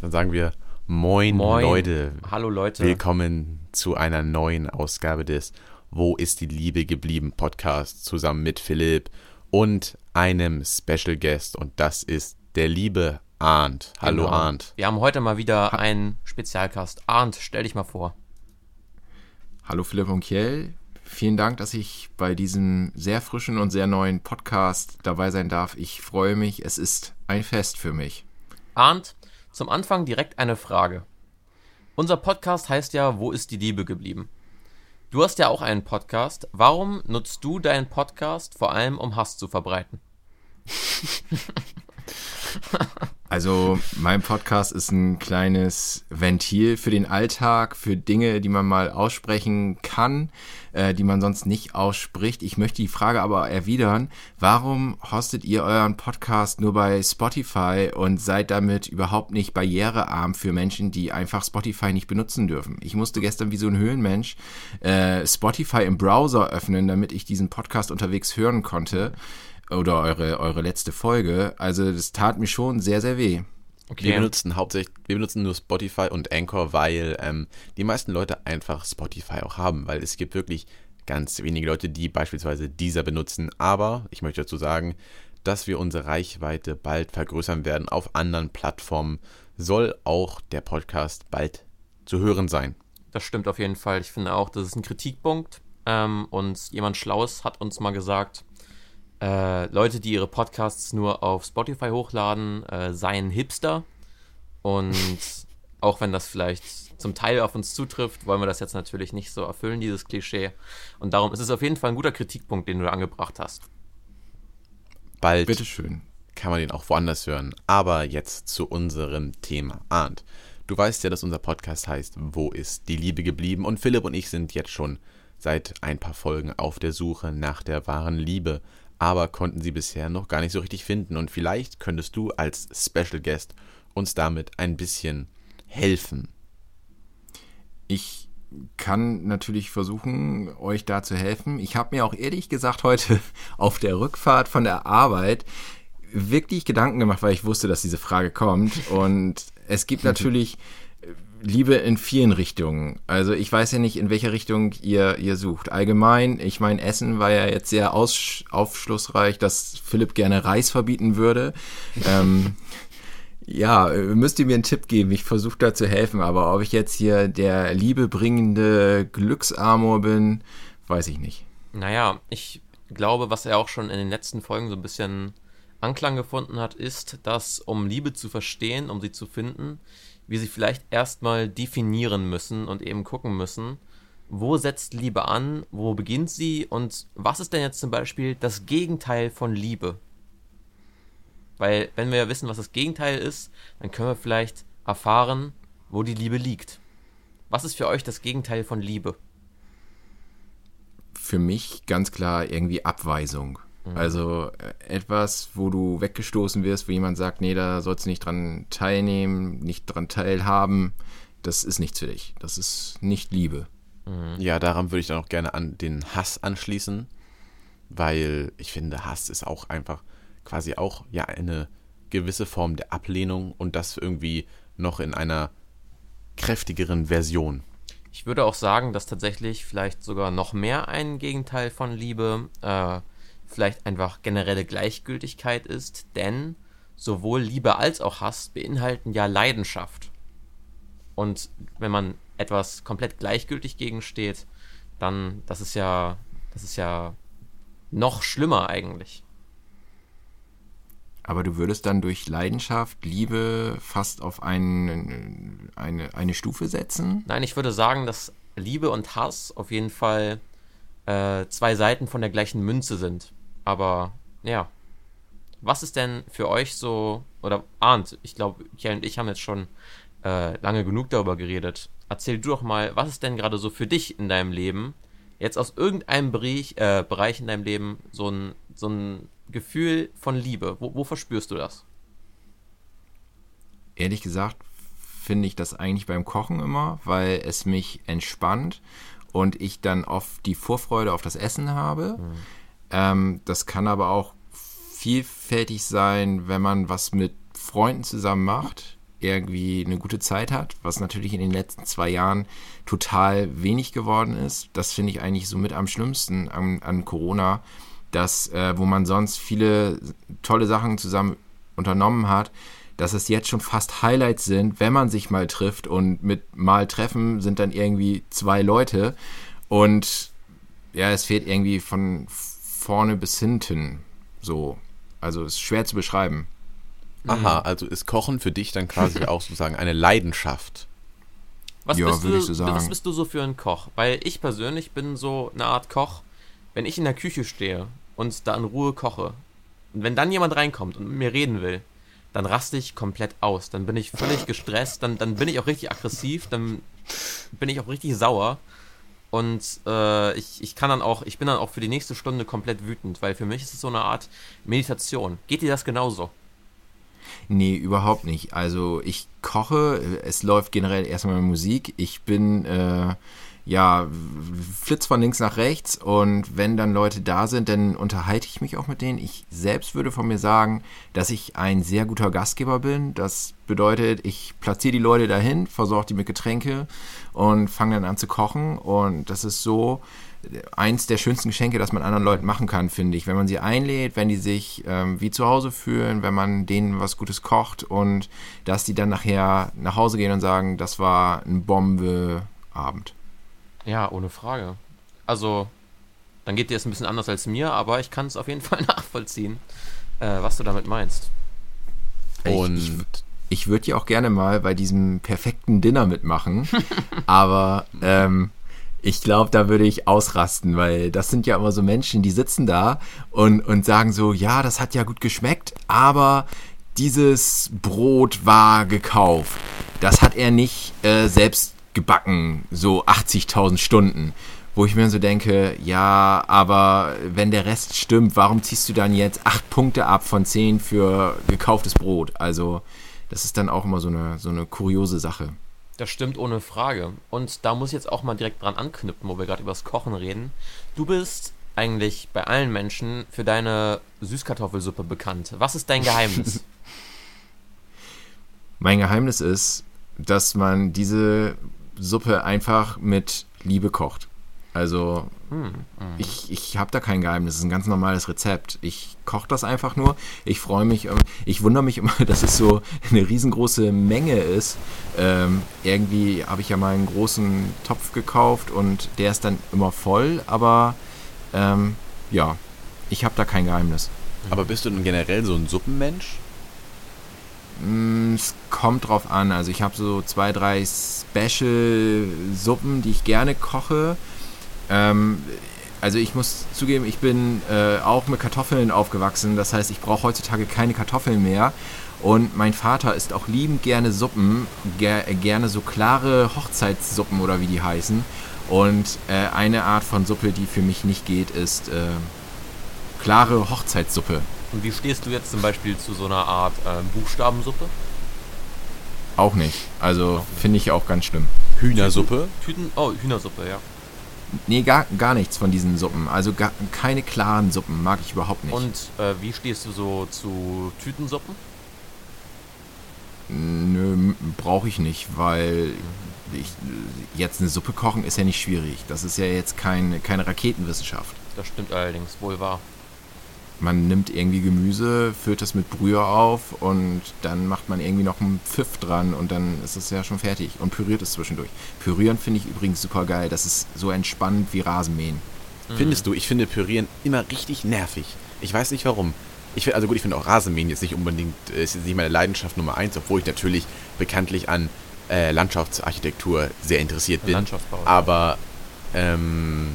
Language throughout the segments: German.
Dann sagen wir Moin, Moin. Leute. Hallo Leute. Willkommen zu einer neuen Ausgabe des Wo ist die Liebe geblieben Podcast zusammen mit Philipp und einem Special Guest und das ist der liebe Arndt. Hallo Genau. Arndt. Wir haben heute mal wieder einen Spezialcast. Arndt, stell dich mal vor. Hallo Philipp und Kiel. Vielen Dank, dass ich bei diesem sehr frischen und sehr neuen Podcast dabei sein darf. Ich freue mich. Es ist ein Fest für mich. Arndt, zum Anfang direkt eine Frage. Unser Podcast heißt ja Wo ist die Liebe geblieben? Du hast ja auch einen Podcast. Warum nutzt du deinen Podcast vor allem, um Hass zu verbreiten? Also mein Podcast ist ein kleines Ventil für den Alltag, für Dinge, die man mal aussprechen kann, äh, die man sonst nicht ausspricht. Ich möchte die Frage aber erwidern, warum hostet ihr euren Podcast nur bei Spotify und seid damit überhaupt nicht barrierearm für Menschen, die einfach Spotify nicht benutzen dürfen? Ich musste gestern wie so ein Höhlenmensch äh, Spotify im Browser öffnen, damit ich diesen Podcast unterwegs hören konnte oder eure, eure letzte Folge. Also das tat mir schon sehr, sehr weh. Wir benutzen hauptsächlich, wir benutzen nur Spotify und Anchor, weil ähm, die meisten Leute einfach Spotify auch haben, weil es gibt wirklich ganz wenige Leute, die beispielsweise dieser benutzen. Aber ich möchte dazu sagen, dass wir unsere Reichweite bald vergrößern werden auf anderen Plattformen, soll auch der Podcast bald zu hören sein. Das stimmt auf jeden Fall. Ich finde auch, das ist ein Kritikpunkt. Ähm, und jemand Schlaues hat uns mal gesagt, äh, Leute, die ihre Podcasts nur auf Spotify hochladen, äh, seien Hipster. Und auch wenn das vielleicht zum Teil auf uns zutrifft, wollen wir das jetzt natürlich nicht so erfüllen, dieses Klischee. Und darum ist es auf jeden Fall ein guter Kritikpunkt, den du da angebracht hast. Bald Bitteschön. kann man den auch woanders hören. Aber jetzt zu unserem Thema. Arndt, du weißt ja, dass unser Podcast heißt Wo ist die Liebe geblieben? Und Philipp und ich sind jetzt schon seit ein paar Folgen auf der Suche nach der wahren Liebe, aber konnten sie bisher noch gar nicht so richtig finden. Und vielleicht könntest du als Special Guest uns damit ein bisschen helfen. Ich kann natürlich versuchen, euch da zu helfen. Ich habe mir auch ehrlich gesagt heute auf der Rückfahrt von der Arbeit wirklich Gedanken gemacht, weil ich wusste, dass diese Frage kommt. Und es gibt natürlich Liebe in vielen Richtungen. Also ich weiß ja nicht, in welcher Richtung ihr, ihr sucht. Allgemein, ich meine, Essen war ja jetzt sehr aus, aufschlussreich, dass Philipp gerne Reis verbieten würde. ähm, ja, müsst ihr mir einen Tipp geben. Ich versuche da zu helfen, aber ob ich jetzt hier der liebebringende Glücksamor bin, weiß ich nicht. Naja, ich glaube, was er auch schon in den letzten Folgen so ein bisschen Anklang gefunden hat, ist, dass um Liebe zu verstehen, um sie zu finden, wir sie vielleicht erstmal definieren müssen und eben gucken müssen, wo setzt Liebe an, wo beginnt sie und was ist denn jetzt zum Beispiel das Gegenteil von Liebe? Weil wenn wir ja wissen, was das Gegenteil ist, dann können wir vielleicht erfahren, wo die Liebe liegt. Was ist für euch das Gegenteil von Liebe? Für mich ganz klar irgendwie Abweisung. Also äh, etwas, wo du weggestoßen wirst, wo jemand sagt, nee, da sollst du nicht dran teilnehmen, nicht dran teilhaben. Das ist nichts für dich. Das ist nicht Liebe. Ja, daran würde ich dann auch gerne an den Hass anschließen, weil ich finde, Hass ist auch einfach quasi auch ja eine gewisse Form der Ablehnung und das irgendwie noch in einer kräftigeren Version. Ich würde auch sagen, dass tatsächlich vielleicht sogar noch mehr ein Gegenteil von Liebe äh, vielleicht einfach generelle Gleichgültigkeit ist, denn sowohl Liebe als auch Hass beinhalten ja Leidenschaft. Und wenn man etwas komplett gleichgültig gegensteht, dann das ist ja das ist ja noch schlimmer eigentlich. Aber du würdest dann durch Leidenschaft, Liebe fast auf ein, eine, eine Stufe setzen? Nein, ich würde sagen, dass Liebe und Hass auf jeden Fall äh, zwei Seiten von der gleichen Münze sind. Aber ja, was ist denn für euch so, oder Arndt, ich glaube, Kjell und ich haben jetzt schon äh, lange genug darüber geredet. Erzähl du doch mal, was ist denn gerade so für dich in deinem Leben, jetzt aus irgendeinem Bereich, äh, Bereich in deinem Leben, so ein, so ein Gefühl von Liebe? Wo, wo verspürst du das? Ehrlich gesagt finde ich das eigentlich beim Kochen immer, weil es mich entspannt und ich dann oft die Vorfreude auf das Essen habe. Ähm, das kann aber auch vielfältig sein, wenn man was mit Freunden zusammen macht. irgendwie eine gute Zeit hat, was natürlich in den letzten zwei Jahren total wenig geworden ist. Das finde ich eigentlich so mit am schlimmsten an, an Corona, dass, äh, wo man sonst viele tolle Sachen zusammen unternommen hat, dass es jetzt schon fast Highlights sind, wenn man sich mal trifft und mit mal treffen sind dann irgendwie zwei Leute und ja, es fehlt irgendwie von vorne bis hinten so. Also ist schwer zu beschreiben. Aha, also ist Kochen für dich dann quasi auch sozusagen eine Leidenschaft. Was, Ja, bist du, ich so sagen. was bist du so für ein Koch? Weil ich persönlich bin so eine Art Koch, wenn ich in der Küche stehe und da in Ruhe koche und wenn dann jemand reinkommt und mit mir reden will, dann raste ich komplett aus. Dann bin ich völlig gestresst, dann, dann bin ich auch richtig aggressiv, dann bin ich auch richtig sauer. Und äh, ich, ich kann dann auch, ich bin dann auch für die nächste Stunde komplett wütend, weil für mich ist es so eine Art Meditation. Geht dir das genauso? Nee, überhaupt nicht. Also ich koche, es läuft generell erstmal Musik. Ich bin äh, ja flitz von links nach rechts und wenn dann Leute da sind, dann unterhalte ich mich auch mit denen. Ich selbst würde von mir sagen, dass ich ein sehr guter Gastgeber bin. Das bedeutet, ich platziere die Leute dahin, versorge die mit Getränke und fange dann an zu kochen und das ist so eins der schönsten Geschenke, das man anderen Leuten machen kann, finde ich. Wenn man sie einlädt, wenn die sich ähm, wie zu Hause fühlen, wenn man denen was Gutes kocht und dass die dann nachher nach Hause gehen und sagen, das war ein Bombeabend. Ja, ohne Frage. Also, dann geht dir das ein bisschen anders als mir, aber ich kann es auf jeden Fall nachvollziehen, äh, was du damit meinst. Und ich, ich würde ja auch gerne mal bei diesem perfekten Dinner mitmachen, aber ähm, ich glaube, da würde ich ausrasten, weil das sind ja immer so Menschen, die sitzen da und, und sagen so, ja, das hat ja gut geschmeckt, aber dieses Brot war gekauft. Das hat er nicht äh, selbst gebacken, so 80.000 Stunden. Wo ich mir so denke, ja, aber wenn der Rest stimmt, warum ziehst du dann jetzt acht Punkte ab von zehn für gekauftes Brot? Also, das ist dann auch immer so eine, so eine kuriose Sache. Das stimmt ohne Frage. Und da muss ich jetzt auch mal direkt dran anknüpfen, wo wir gerade über das Kochen reden. Du bist eigentlich bei allen Menschen für deine Süßkartoffelsuppe bekannt. Was ist dein Geheimnis? Mein Geheimnis ist, dass man diese Suppe einfach mit Liebe kocht. Also ich, ich habe da kein Geheimnis, es ist ein ganz normales Rezept. Ich koche das einfach nur. Ich freue mich, ich wundere mich immer, dass es so eine riesengroße Menge ist. Ähm, irgendwie habe ich ja mal einen großen Topf gekauft und der ist dann immer voll, aber ähm, ja, ich habe da kein Geheimnis. aber bist du denn generell so ein Suppenmensch? Mm, Es kommt drauf an. Also ich habe so zwei, drei Special-Suppen, die ich gerne koche. Ähm, also ich muss zugeben, ich bin äh, auch mit Kartoffeln aufgewachsen. Das heißt, ich brauche heutzutage keine Kartoffeln mehr. Und mein Vater isst auch liebend gerne Suppen, ger gerne so klare Hochzeitssuppen oder wie die heißen. Und äh, eine Art von Suppe, die für mich nicht geht, ist äh, klare Hochzeitssuppe. Und wie stehst du jetzt zum Beispiel zu so einer Art ähm, Buchstabensuppe? Auch nicht. Also finde ich auch ganz schlimm. Hühnersuppe? Tüten, oh, Hühnersuppe, ja. Nee, gar, gar nichts von diesen Suppen. Also gar, keine klaren Suppen mag ich überhaupt nicht. Und äh, wie stehst du so zu Tütensuppen? Nö, brauche ich nicht, weil ich, jetzt eine Suppe kochen ist ja nicht schwierig. Das ist ja jetzt kein, keine Raketenwissenschaft. Das stimmt allerdings, wohl wahr. Man nimmt irgendwie Gemüse, füllt das mit Brühe auf und dann macht man irgendwie noch einen Pfiff dran und dann ist es ja schon fertig und püriert es zwischendurch. Pürieren finde ich übrigens super geil. Das ist so entspannend wie Rasenmähen. Findest du? Ich finde Pürieren immer richtig nervig. Ich weiß nicht warum. Ich find, also gut, ich finde auch Rasenmähen jetzt nicht unbedingt, äh, ist jetzt nicht meine Leidenschaft Nummer eins, obwohl ich natürlich bekanntlich an äh, Landschaftsarchitektur sehr interessiert bin. Landschaftsbau. Aber ähm,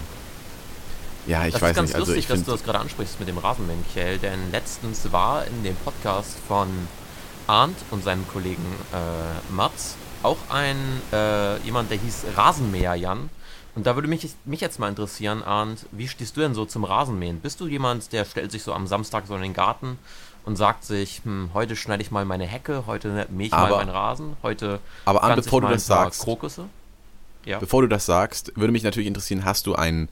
ja, ich das weiß ist ganz nicht. Also lustig, ich dass du das gerade ansprichst mit dem Rasenmähen, Michael, denn letztens war in dem Podcast von Arndt und seinem Kollegen äh, Mats auch ein äh, jemand, der hieß Rasenmäher Jan. Und da würde mich, mich jetzt mal interessieren, Arndt, wie stehst du denn so zum Rasenmähen? Bist du jemand, der stellt sich so am Samstag so in den Garten und sagt sich, hm, heute schneide ich mal meine Hecke, heute mähe ich mal Aber- meinen Rasen, heute Aber Arndt, ich bevor du mal ein das sagst, Krokusse? Ja. bevor du das sagst, würde mich natürlich interessieren, hast du einen,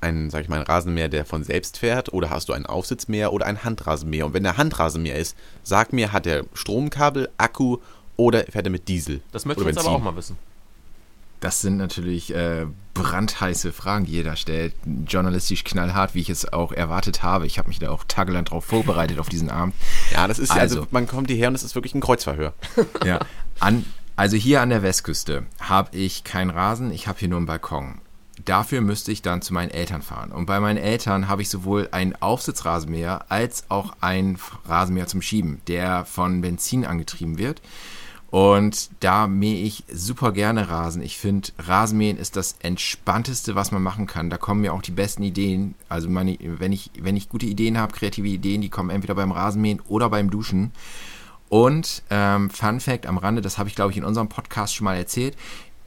einen, sag ich mal, einen Rasenmäher, der von selbst fährt, oder hast du einen Aufsitzmäher oder einen Handrasenmäher? Und wenn der Handrasenmäher ist, sag mir, hat der Stromkabel, Akku oder fährt er mit Diesel? Das möchte ich jetzt aber auch mal wissen. Das sind natürlich äh, brandheiße Fragen, die da stellt. Journalistisch knallhart, wie ich es auch erwartet habe. Ich habe mich da auch tagelang drauf vorbereitet auf diesen Abend. Ja, das ist also, also man kommt hierher und es ist wirklich ein Kreuzverhör. Ja, an, also hier an der Westküste habe ich keinen Rasen, ich habe hier nur einen Balkon. Dafür müsste ich dann zu meinen Eltern fahren. Und bei meinen Eltern habe ich sowohl einen Aufsitzrasenmäher als auch einen Rasenmäher zum Schieben, der von Benzin angetrieben wird. Und da mähe ich super gerne Rasen. Ich finde, Rasenmähen ist das Entspannteste, was man machen kann. Da kommen mir auch die besten Ideen. Also meine, wenn, ich, wenn ich gute Ideen habe, kreative Ideen, die kommen entweder beim Rasenmähen oder beim Duschen. Und ähm, Fun Fact am Rande, das habe ich glaube ich in unserem Podcast schon mal erzählt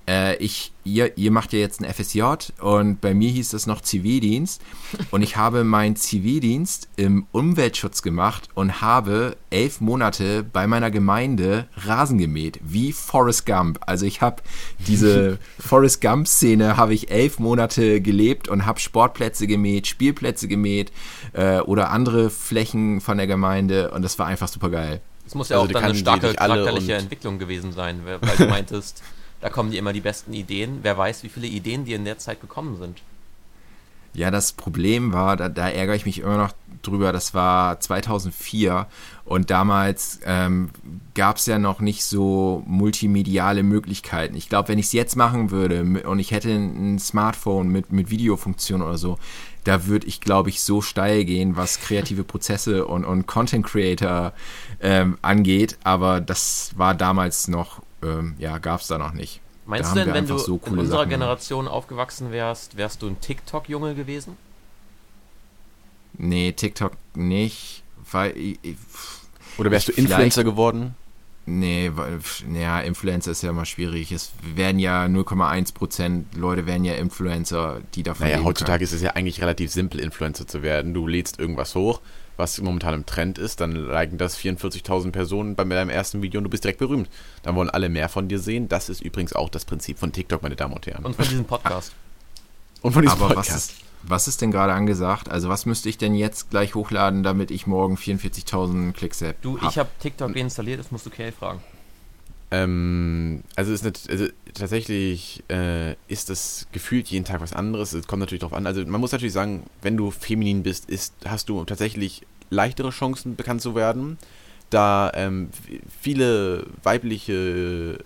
äh, ich, ihr, ihr macht ja jetzt ein FSJ und bei mir hieß das noch Zivildienst und ich habe meinen Zivildienst im Umweltschutz gemacht und habe elf Monate bei meiner Gemeinde Rasen gemäht, wie Forrest Gump. Also ich habe diese Forrest Gump-Szene habe ich elf Monate gelebt und habe Sportplätze gemäht, Spielplätze gemäht äh, oder andere Flächen von der Gemeinde und das war einfach super geil. Es muss ja also auch dann eine starke charakterliche Entwicklung gewesen sein, weil du meintest da kommen dir immer die besten Ideen. Wer weiß, wie viele Ideen dir in der Zeit gekommen sind. Ja, das Problem war, da, da ärgere ich mich immer noch drüber, das war 2004 und damals ähm, gab es ja noch nicht so multimediale Möglichkeiten. Ich glaube, wenn ich es jetzt machen würde und ich hätte ein Smartphone mit, mit Videofunktion oder so, da würde ich, glaube ich, so steil gehen, was kreative Prozesse und, und Content Creator ähm, angeht. Aber das war damals noch ähm, ja, gab es da noch nicht. Meinst da du denn, wenn du so in unserer Sachen Generation aufgewachsen wärst, wärst du ein TikTok-Junge gewesen? Nee, TikTok nicht, weil. Ich, Oder wärst du Influencer geworden? Nee, weil, ja, Influencer ist ja immer schwierig. Es werden ja 0,1% Leute werden ja Influencer, die davon Naja, heutzutage können. ist es ja eigentlich relativ simpel, Influencer zu werden. Du lädst irgendwas hoch, was momentan im Trend ist, dann liken das 44.000 Personen bei deinem ersten Video und du bist direkt berühmt. Dann wollen alle mehr von dir sehen. Das ist übrigens auch das Prinzip von TikTok, meine Damen und Herren. Und von diesem Podcast. Und von diesem Aber Podcast. Was ist, was ist denn gerade angesagt? Also was müsste ich denn jetzt gleich hochladen, damit ich morgen 44.000 Klicks habe? Du, ich habe TikTok installiert, das musst du Kay fragen. Ähm, also, ist nicht, also tatsächlich äh, ist das gefühlt jeden Tag was anderes. Es kommt natürlich darauf an. Also man muss natürlich sagen, wenn du feminin bist, ist, hast du tatsächlich leichtere Chancen, bekannt zu werden, da ähm, viele weibliche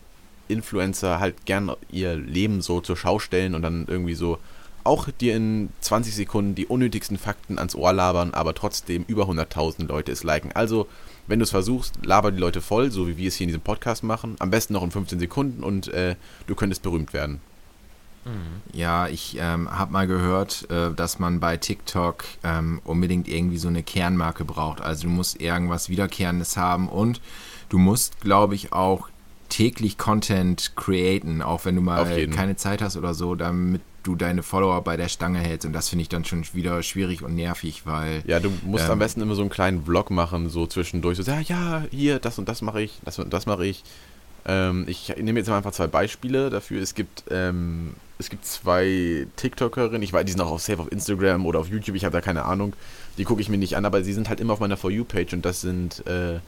Influencer halt gern ihr Leben so zur Schau stellen und dann irgendwie so auch dir in 20 Sekunden die unnötigsten Fakten ans Ohr labern, aber trotzdem über 100.000 Leute es liken. Also wenn du es versuchst, laber die Leute voll, so wie wir es hier in diesem Podcast machen. Am besten noch in 15 Sekunden und äh, du könntest berühmt werden. Mhm. Ja, ich ähm, habe mal gehört, äh, dass man bei TikTok ähm, unbedingt irgendwie so eine Kernmarke braucht. Also du musst irgendwas Wiederkehrendes haben und du musst, glaube ich, auch täglich Content createn, auch wenn du mal keine Zeit hast oder so, damit du deine Follower bei der Stange hältst. Und das finde ich dann schon wieder schwierig und nervig, weil. Ja, du musst ähm, am besten immer so einen kleinen Vlog machen, so zwischendurch. So, ja, ja, hier, das und das mache ich, das und das mache ich. Ähm, ich nehme jetzt mal einfach zwei Beispiele dafür. Es gibt, ähm, es gibt zwei TikTokerinnen, ich weiß, die sind auch auf Safe auf Instagram oder auf YouTube, ich habe da keine Ahnung. Die gucke ich mir nicht an, aber sie sind halt immer auf meiner For You-Page und das sind, äh,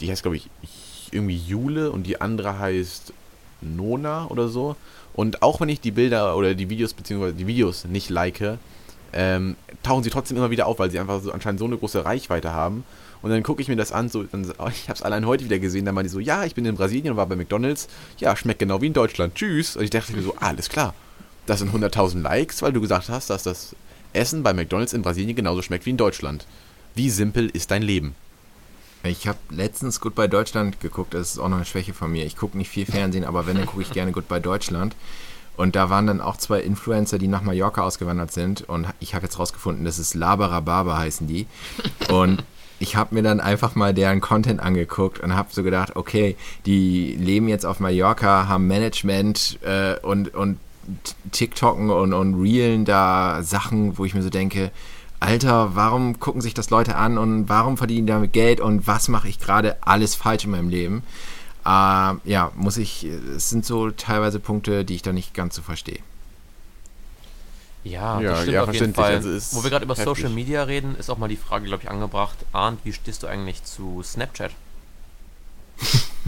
die heißt, glaube ich, irgendwie Jule und die andere heißt Nona oder so. Und auch wenn ich die Bilder oder die Videos beziehungsweise die Videos nicht like, ähm, tauchen sie trotzdem immer wieder auf, weil sie einfach so anscheinend so eine große Reichweite haben. Und dann gucke ich mir das an, so, dann, oh, ich habe es allein heute wieder gesehen, dann meinte die so, ja, ich bin in Brasilien und war bei McDonalds, ja, schmeckt genau wie in Deutschland, tschüss. Und ich dachte mir so, alles klar, das sind 100.000 Likes, weil du gesagt hast, dass das Essen bei McDonalds in Brasilien genauso schmeckt wie in Deutschland. Wie simpel ist dein Leben? Ich habe letztens Goodbye Deutschland geguckt, das ist auch noch eine Schwäche von mir. Ich gucke nicht viel Fernsehen, aber wenn, dann gucke ich gerne Goodbye Deutschland. Und da waren dann auch zwei Influencer, die nach Mallorca ausgewandert sind. Und ich habe jetzt rausgefunden, das ist Labarababa heißen die. Und ich habe mir dann einfach mal deren Content angeguckt und habe so gedacht, okay, die leben jetzt auf Mallorca, haben Management äh, und, und TikToken und, und Reelen da Sachen, wo ich mir so denke, Alter, warum gucken sich das Leute an und warum verdienen die damit Geld und was mache ich gerade alles falsch in meinem Leben? Äh, ja, muss ich, es sind so teilweise Punkte, die ich da nicht ganz so verstehe. Ja, ja, das stimmt ja, auf jeden Fall. Also Wo wir gerade über heftig. Social Media reden, ist auch mal die Frage, glaube ich, angebracht. Arndt, wie stehst du eigentlich zu Snapchat?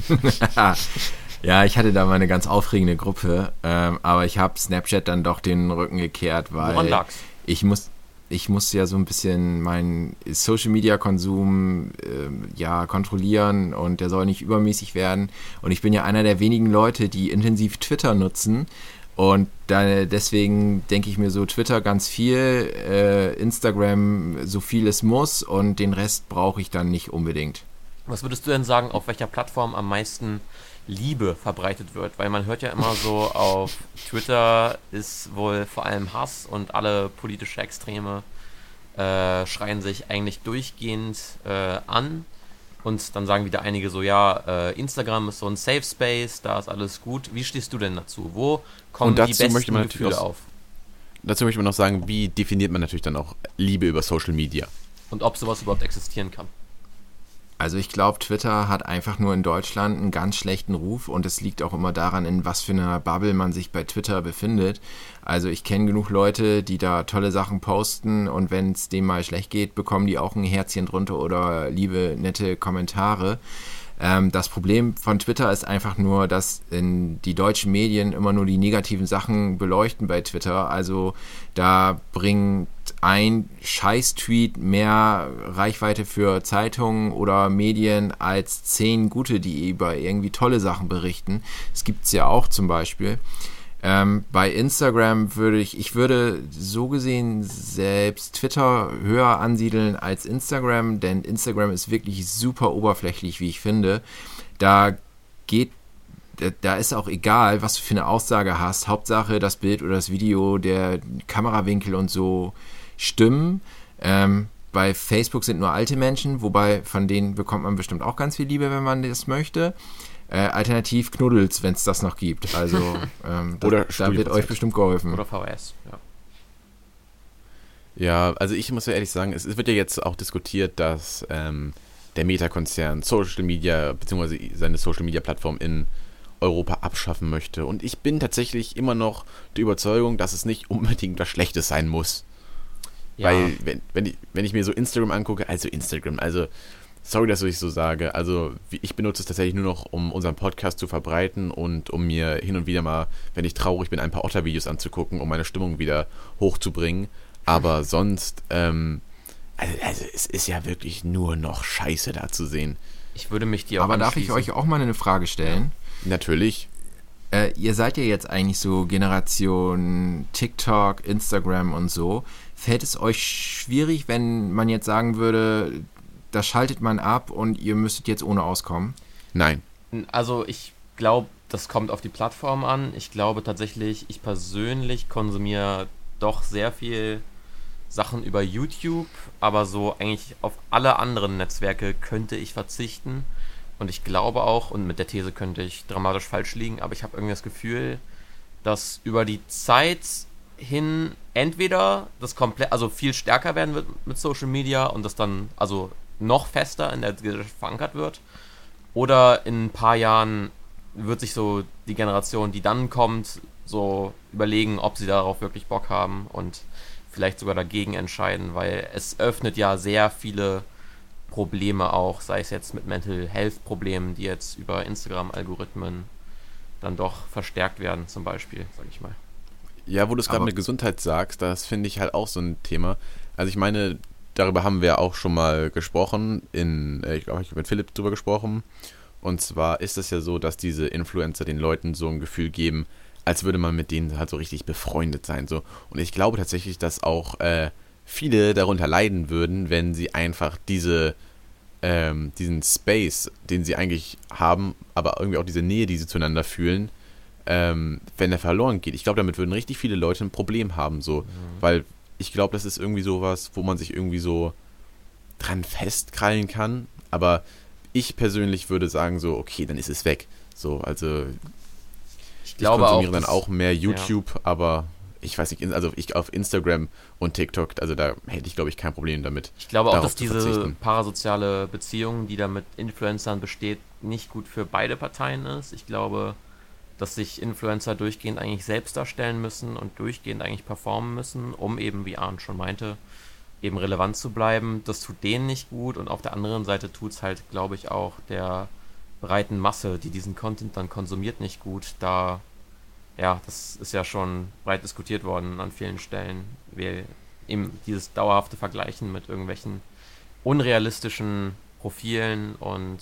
ja, ich hatte da mal eine ganz aufregende Gruppe, ähm, aber ich habe Snapchat dann doch den Rücken gekehrt, weil ich muss ich muss ja so ein bisschen meinen Social Media Konsum äh, ja kontrollieren und der soll nicht übermäßig werden und ich bin ja einer der wenigen Leute, die intensiv Twitter nutzen und da, deswegen denke ich mir so Twitter ganz viel, äh, Instagram so viel es muss und den Rest brauche ich dann nicht unbedingt. Was würdest du denn sagen, auf welcher Plattform am meisten Liebe verbreitet wird? Weil man hört ja immer so, auf Twitter ist wohl vor allem Hass und alle politische Extreme äh, schreien sich eigentlich durchgehend äh, an. Und dann sagen wieder einige so, ja, äh, Instagram ist so ein Safe Space, da ist alles gut. Wie stehst du denn dazu? Wo kommen die besten Gefühle auf? Dazu möchte man noch sagen, wie definiert man natürlich dann auch Liebe über Social Media? Und ob sowas überhaupt existieren kann. Also ich glaube, Twitter hat einfach nur in Deutschland einen ganz schlechten Ruf und es liegt auch immer daran, in was für einer Bubble man sich bei Twitter befindet. Also ich kenne genug Leute, die da tolle Sachen posten und wenn es dem mal schlecht geht, bekommen die auch ein Herzchen drunter oder liebe, nette Kommentare. Ähm, das Problem von Twitter ist einfach nur, dass die deutschen Medien immer nur die negativen Sachen beleuchten bei Twitter. Also da bringt ein Scheiß-Tweet mehr Reichweite für Zeitungen oder Medien als zehn gute, die über irgendwie tolle Sachen berichten. Es gibt es ja auch zum Beispiel. Ähm, bei Instagram würde ich, ich würde so gesehen selbst Twitter höher ansiedeln als Instagram, denn Instagram ist wirklich super oberflächlich, wie ich finde. Da geht, da, ist auch egal, was du für eine Aussage hast. Hauptsache das Bild oder das Video, der Kamerawinkel und so stimmen. Ähm, bei Facebook sind nur alte Menschen, wobei von denen bekommt man bestimmt auch ganz viel Liebe, wenn man das möchte. Äh, alternativ Knuddels, wenn es das noch gibt. Also ähm, Oder da wird euch bestimmt geholfen. Oder VS, ja. Ja, also ich muss ja ehrlich sagen, es, wird ja jetzt auch diskutiert, dass ähm, der Meta-Konzern Social Media bzw. seine Social Media Plattform in Europa abschaffen möchte. Und ich bin tatsächlich immer noch der Überzeugung, dass es nicht unbedingt was Schlechtes sein muss. Ja. Weil, wenn, wenn, ich, wenn ich mir so Instagram angucke, also Instagram, also Sorry, dass ich so sage. Also ich benutze es tatsächlich nur noch, um unseren Podcast zu verbreiten und um mir hin und wieder mal, wenn ich traurig bin, ein paar Otter-Videos anzugucken, um meine Stimmung wieder hochzubringen. Aber sonst, ähm, also, also, es ist ja wirklich nur noch Scheiße da zu sehen. Ich würde mich dir auch Aber darf ich euch auch mal eine Frage stellen? Natürlich. Äh, ihr seid ja jetzt eigentlich so Generation TikTok, Instagram und so. Fällt es euch schwierig, wenn man jetzt sagen würde, das schaltet man ab und ihr müsstet jetzt ohne auskommen? Nein. Also ich glaube, das kommt auf die Plattform an. Ich glaube tatsächlich, ich persönlich konsumiere doch sehr viel Sachen über YouTube, aber so eigentlich auf alle anderen Netzwerke könnte ich verzichten. Und ich glaube auch, und mit der These könnte ich dramatisch falsch liegen, aber ich habe irgendwie das Gefühl, dass über die Zeit hin entweder das komplett, also viel stärker werden wird mit Social Media und das dann, also noch fester in der Gesellschaft verankert wird. Oder in ein paar Jahren wird sich so die Generation, die dann kommt, so überlegen, ob sie darauf wirklich Bock haben und vielleicht sogar dagegen entscheiden, weil es öffnet ja sehr viele Probleme auch, sei es jetzt mit Mental Health Problemen, die jetzt über Instagram-Algorithmen dann doch verstärkt werden, zum Beispiel, sag ich mal. Ja, wo du es gerade mit Gesundheit sagst, das finde ich halt auch so ein Thema. Also ich meine, darüber haben wir auch schon mal gesprochen. In, äh, ich glaube, ich habe mit Philipp drüber gesprochen. Und zwar ist es ja so, dass diese Influencer den Leuten so ein Gefühl geben, als würde man mit denen halt so richtig befreundet sein. So. Und ich glaube tatsächlich, dass auch äh, viele darunter leiden würden, wenn sie einfach diese, ähm, diesen Space, den sie eigentlich haben, aber irgendwie auch diese Nähe, die sie zueinander fühlen, ähm, wenn der verloren geht. Ich glaube, damit würden richtig viele Leute ein Problem haben, so. Mhm. Weil ich glaube, das ist irgendwie sowas, wo man sich irgendwie so dran festkrallen kann. Aber ich persönlich würde sagen so, okay, dann ist es weg. So, also ich glaube ich konsumiere auch, dann auch mehr YouTube, ja. aber ich weiß nicht, also ich auf Instagram und TikTok, also da hätte ich glaube ich kein Problem damit. Ich glaube auch, dass diese parasoziale Beziehung, die da mit Influencern besteht, nicht gut für beide Parteien ist. Ich glaube, dass sich Influencer durchgehend eigentlich selbst darstellen müssen und durchgehend eigentlich performen müssen, um eben, wie Arndt schon meinte, eben relevant zu bleiben. Das tut denen nicht gut und auf der anderen Seite tut es halt, glaube ich, auch der breiten Masse, die diesen Content dann konsumiert, nicht gut. Da, ja, das ist ja schon breit diskutiert worden an vielen Stellen. Wir eben dieses dauerhafte Vergleichen mit irgendwelchen unrealistischen Profilen und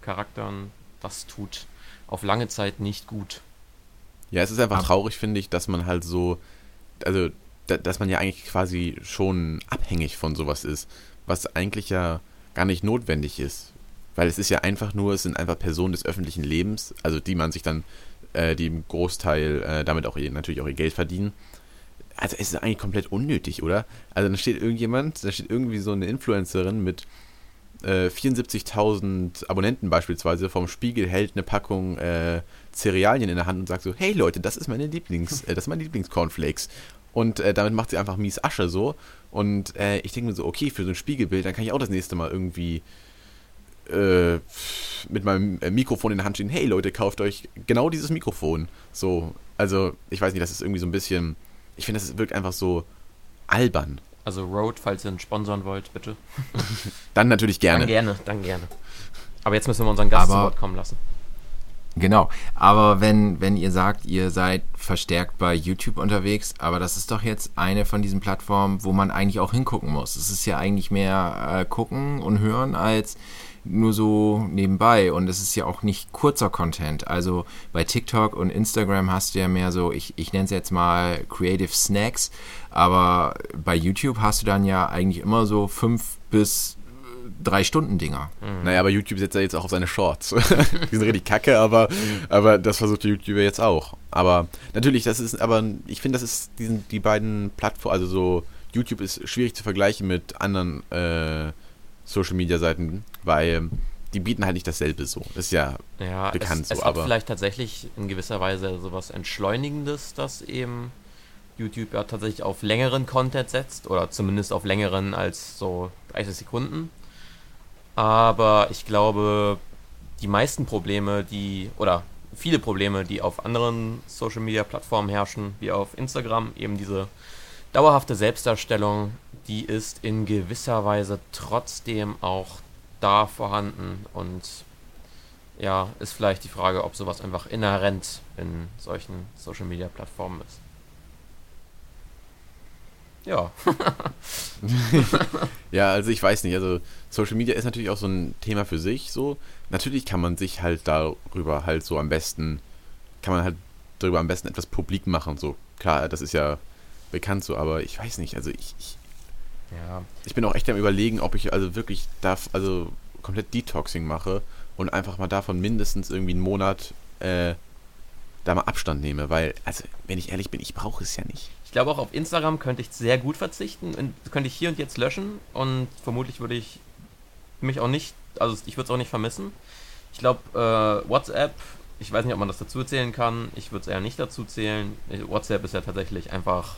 Charakteren, das tut auf lange Zeit nicht gut. Ja, es ist einfach traurig, finde ich, dass man halt so, also, da, dass man ja eigentlich quasi schon abhängig von sowas ist, was eigentlich ja gar nicht notwendig ist. Weil es ist ja einfach nur, es sind einfach Personen des öffentlichen Lebens, also die man sich dann, äh, die im Großteil äh, damit auch ihr, natürlich auch ihr Geld verdienen. Also es ist eigentlich komplett unnötig, oder? Also dann steht irgendjemand, da steht irgendwie so eine Influencerin mit äh, 74.000 Abonnenten beispielsweise vom Spiegel hält eine Packung äh, Cerealien in der Hand und sagt so, hey Leute, das ist meine Lieblings, äh, das ist mein Lieblingscornflakes. Und äh, damit macht sie einfach mies Asche so. Und äh, ich denke mir so, okay, für so ein Spiegelbild, dann kann ich auch das nächste Mal irgendwie äh, mit meinem äh, Mikrofon in der Hand stehen, hey Leute, kauft euch genau dieses Mikrofon. So, also ich weiß nicht, das ist irgendwie so ein bisschen, ich finde, das wirkt einfach so albern. Also Rode, falls ihr einen sponsern wollt, bitte. dann natürlich gerne. Dann gerne, dann gerne. Aber jetzt müssen wir unseren Gast Aber, zu Wort kommen lassen. Genau, aber wenn, wenn ihr sagt, ihr seid verstärkt bei YouTube unterwegs, aber das ist doch jetzt eine von diesen Plattformen, wo man eigentlich auch hingucken muss. Es ist ja eigentlich mehr äh, gucken und hören als nur so nebenbei und es ist ja auch nicht kurzer Content. Also bei TikTok und Instagram hast du ja mehr so, ich, ich nenne es jetzt mal Creative Snacks, aber bei YouTube hast du dann ja eigentlich immer so fünf bis drei Stunden Dinger. Mhm. Naja, aber YouTube setzt ja jetzt auch auf seine Shorts. die sind richtig kacke, aber, aber das versucht YouTube jetzt auch. Aber natürlich, das ist, aber ich finde, das ist diesen, die beiden Plattformen, also so, YouTube ist schwierig zu vergleichen mit anderen äh, Social Media Seiten, weil die bieten halt nicht dasselbe so. Das ist ja, ja bekannt es, so. Es aber hat vielleicht tatsächlich in gewisser Weise sowas Entschleunigendes, dass eben YouTube ja tatsächlich auf längeren Content setzt oder zumindest auf längeren als so 30 Sekunden. Aber ich glaube, die meisten Probleme, die oder viele Probleme, die auf anderen Social Media Plattformen herrschen, wie auf Instagram, eben diese dauerhafte Selbstdarstellung, die ist in gewisser Weise trotzdem auch da vorhanden und ja, ist vielleicht die Frage, ob sowas einfach inhärent in solchen Social Media Plattformen ist. Ja. ja, also ich weiß nicht, also Social Media ist natürlich auch so ein Thema für sich, so. Natürlich kann man sich halt darüber halt so am besten, kann man halt darüber am besten etwas publik machen, so. Klar, das ist ja bekannt so, aber ich weiß nicht, also ich, ich ja. Ich bin auch echt am überlegen, ob ich also wirklich darf, also komplett Detoxing mache und einfach mal davon mindestens irgendwie einen Monat äh, da mal Abstand nehme, weil, also, wenn ich ehrlich bin, ich brauche es ja nicht. Ich glaube auch auf Instagram könnte ich sehr gut verzichten, könnte ich hier und jetzt löschen und vermutlich würde ich mich auch nicht, also ich würde es auch nicht vermissen. Ich glaube, äh, WhatsApp, ich weiß nicht, ob man das dazu zählen kann, ich würde es eher nicht dazu zählen. WhatsApp ist ja tatsächlich einfach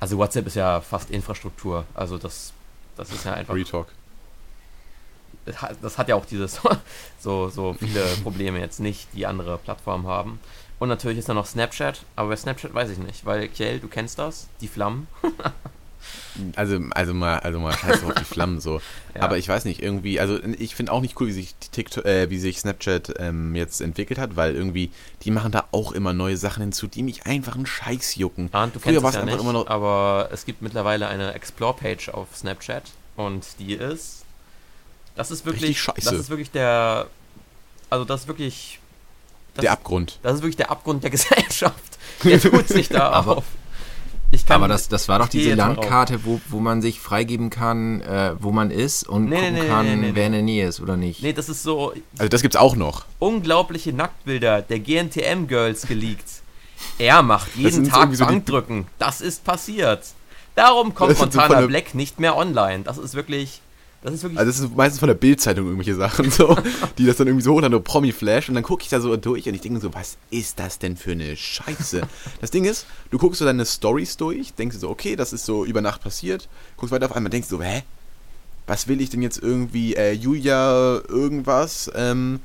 also WhatsApp ist ja fast Infrastruktur. Also das, das ist ja einfach. Retalk. Das hat ja auch dieses so, so viele Probleme jetzt nicht, die andere Plattformen haben. Und natürlich ist da noch Snapchat, aber bei Snapchat weiß ich nicht, weil Kiel, du kennst das, die Flammen. Also, also mal, also mal scheiß auf die Flammen so. Ja. Aber ich weiß nicht, irgendwie, also ich finde auch nicht cool, wie sich TikTok, äh, wie sich Snapchat ähm, jetzt entwickelt hat, weil irgendwie, die machen da auch immer neue Sachen hinzu, die mich einfach einen Scheiß jucken. Ah, du Früher kennst es ja nicht, immer noch aber es gibt mittlerweile eine Explore-Page auf Snapchat und die ist, das ist wirklich, das ist wirklich der, also das ist wirklich das, der Abgrund. Das ist wirklich der Abgrund der Gesellschaft. Der tut sich da auf. Aber das, das war doch diese Landkarte, wo, wo man sich freigeben kann, äh, wo man ist und nee, gucken nee, kann, nee, wer in der Nähe ist oder nicht. Nee, das ist so. Also das gibt's auch noch. Unglaubliche Nacktbilder der GNTM-Girls geleakt. Er macht jeden Tag so Bankdrücken. Das ist passiert. Darum kommt Montana so Black nicht mehr online. Das ist wirklich. Das ist wirklich. Also, das ist meistens von der Bildzeitung irgendwelche Sachen, so, die das dann irgendwie so holen, nur Promi-Flash. Und dann gucke ich da so durch und ich denke so, was ist das denn für eine Scheiße? das Ding ist, du guckst so deine Stories durch, denkst so, okay, das ist so über Nacht passiert, guckst weiter auf einmal, denkst so, hä? Was will ich denn jetzt irgendwie, äh, Julia irgendwas, ähm,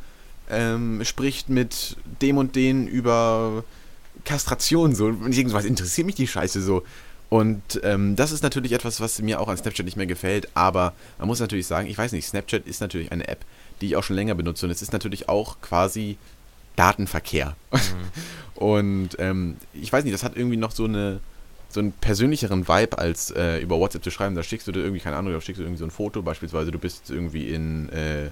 ähm, spricht mit dem und den über Kastration, so. Und ich denke so, was interessiert mich die Scheiße so? Und ähm, das ist natürlich etwas, was mir auch an Snapchat nicht mehr gefällt, aber man muss natürlich sagen, ich weiß nicht, Snapchat ist natürlich eine App, die ich auch schon länger benutze und es ist natürlich auch quasi Datenverkehr. Mhm. und ähm, ich weiß nicht, das hat irgendwie noch so eine so einen persönlicheren Vibe als äh, über WhatsApp zu schreiben. Da schickst du dir irgendwie, keine Ahnung, da schickst du irgendwie so ein Foto, beispielsweise du bist irgendwie in äh,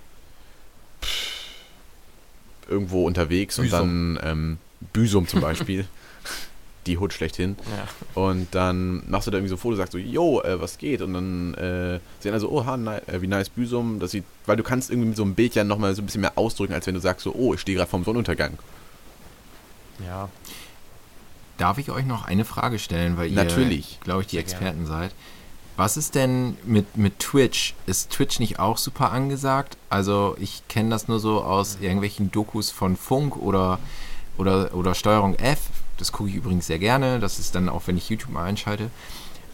irgendwo unterwegs Büsum. und dann ähm, Büsum zum Beispiel. Die Hut schlechthin. Ja. Und dann machst du da irgendwie so ein Foto, sagst so, yo, äh, was geht? Und dann äh, sehen also, oh, äh, wie nice Büsum. Das sieht, weil du kannst irgendwie mit so einem Bild ja nochmal so ein bisschen mehr ausdrücken, als wenn du sagst so, oh, ich stehe gerade vorm Sonnenuntergang. Ja. Darf ich euch noch eine Frage stellen, weil Natürlich. ihr, glaube ich, die Experten gerne. seid? Was ist denn mit, mit Twitch? Ist Twitch nicht auch super angesagt? Also ich kenne das nur so aus irgendwelchen Dokus von Funk oder, oder, oder Steuerung F. Das gucke ich übrigens sehr gerne. Das ist dann auch, wenn ich YouTube mal einschalte.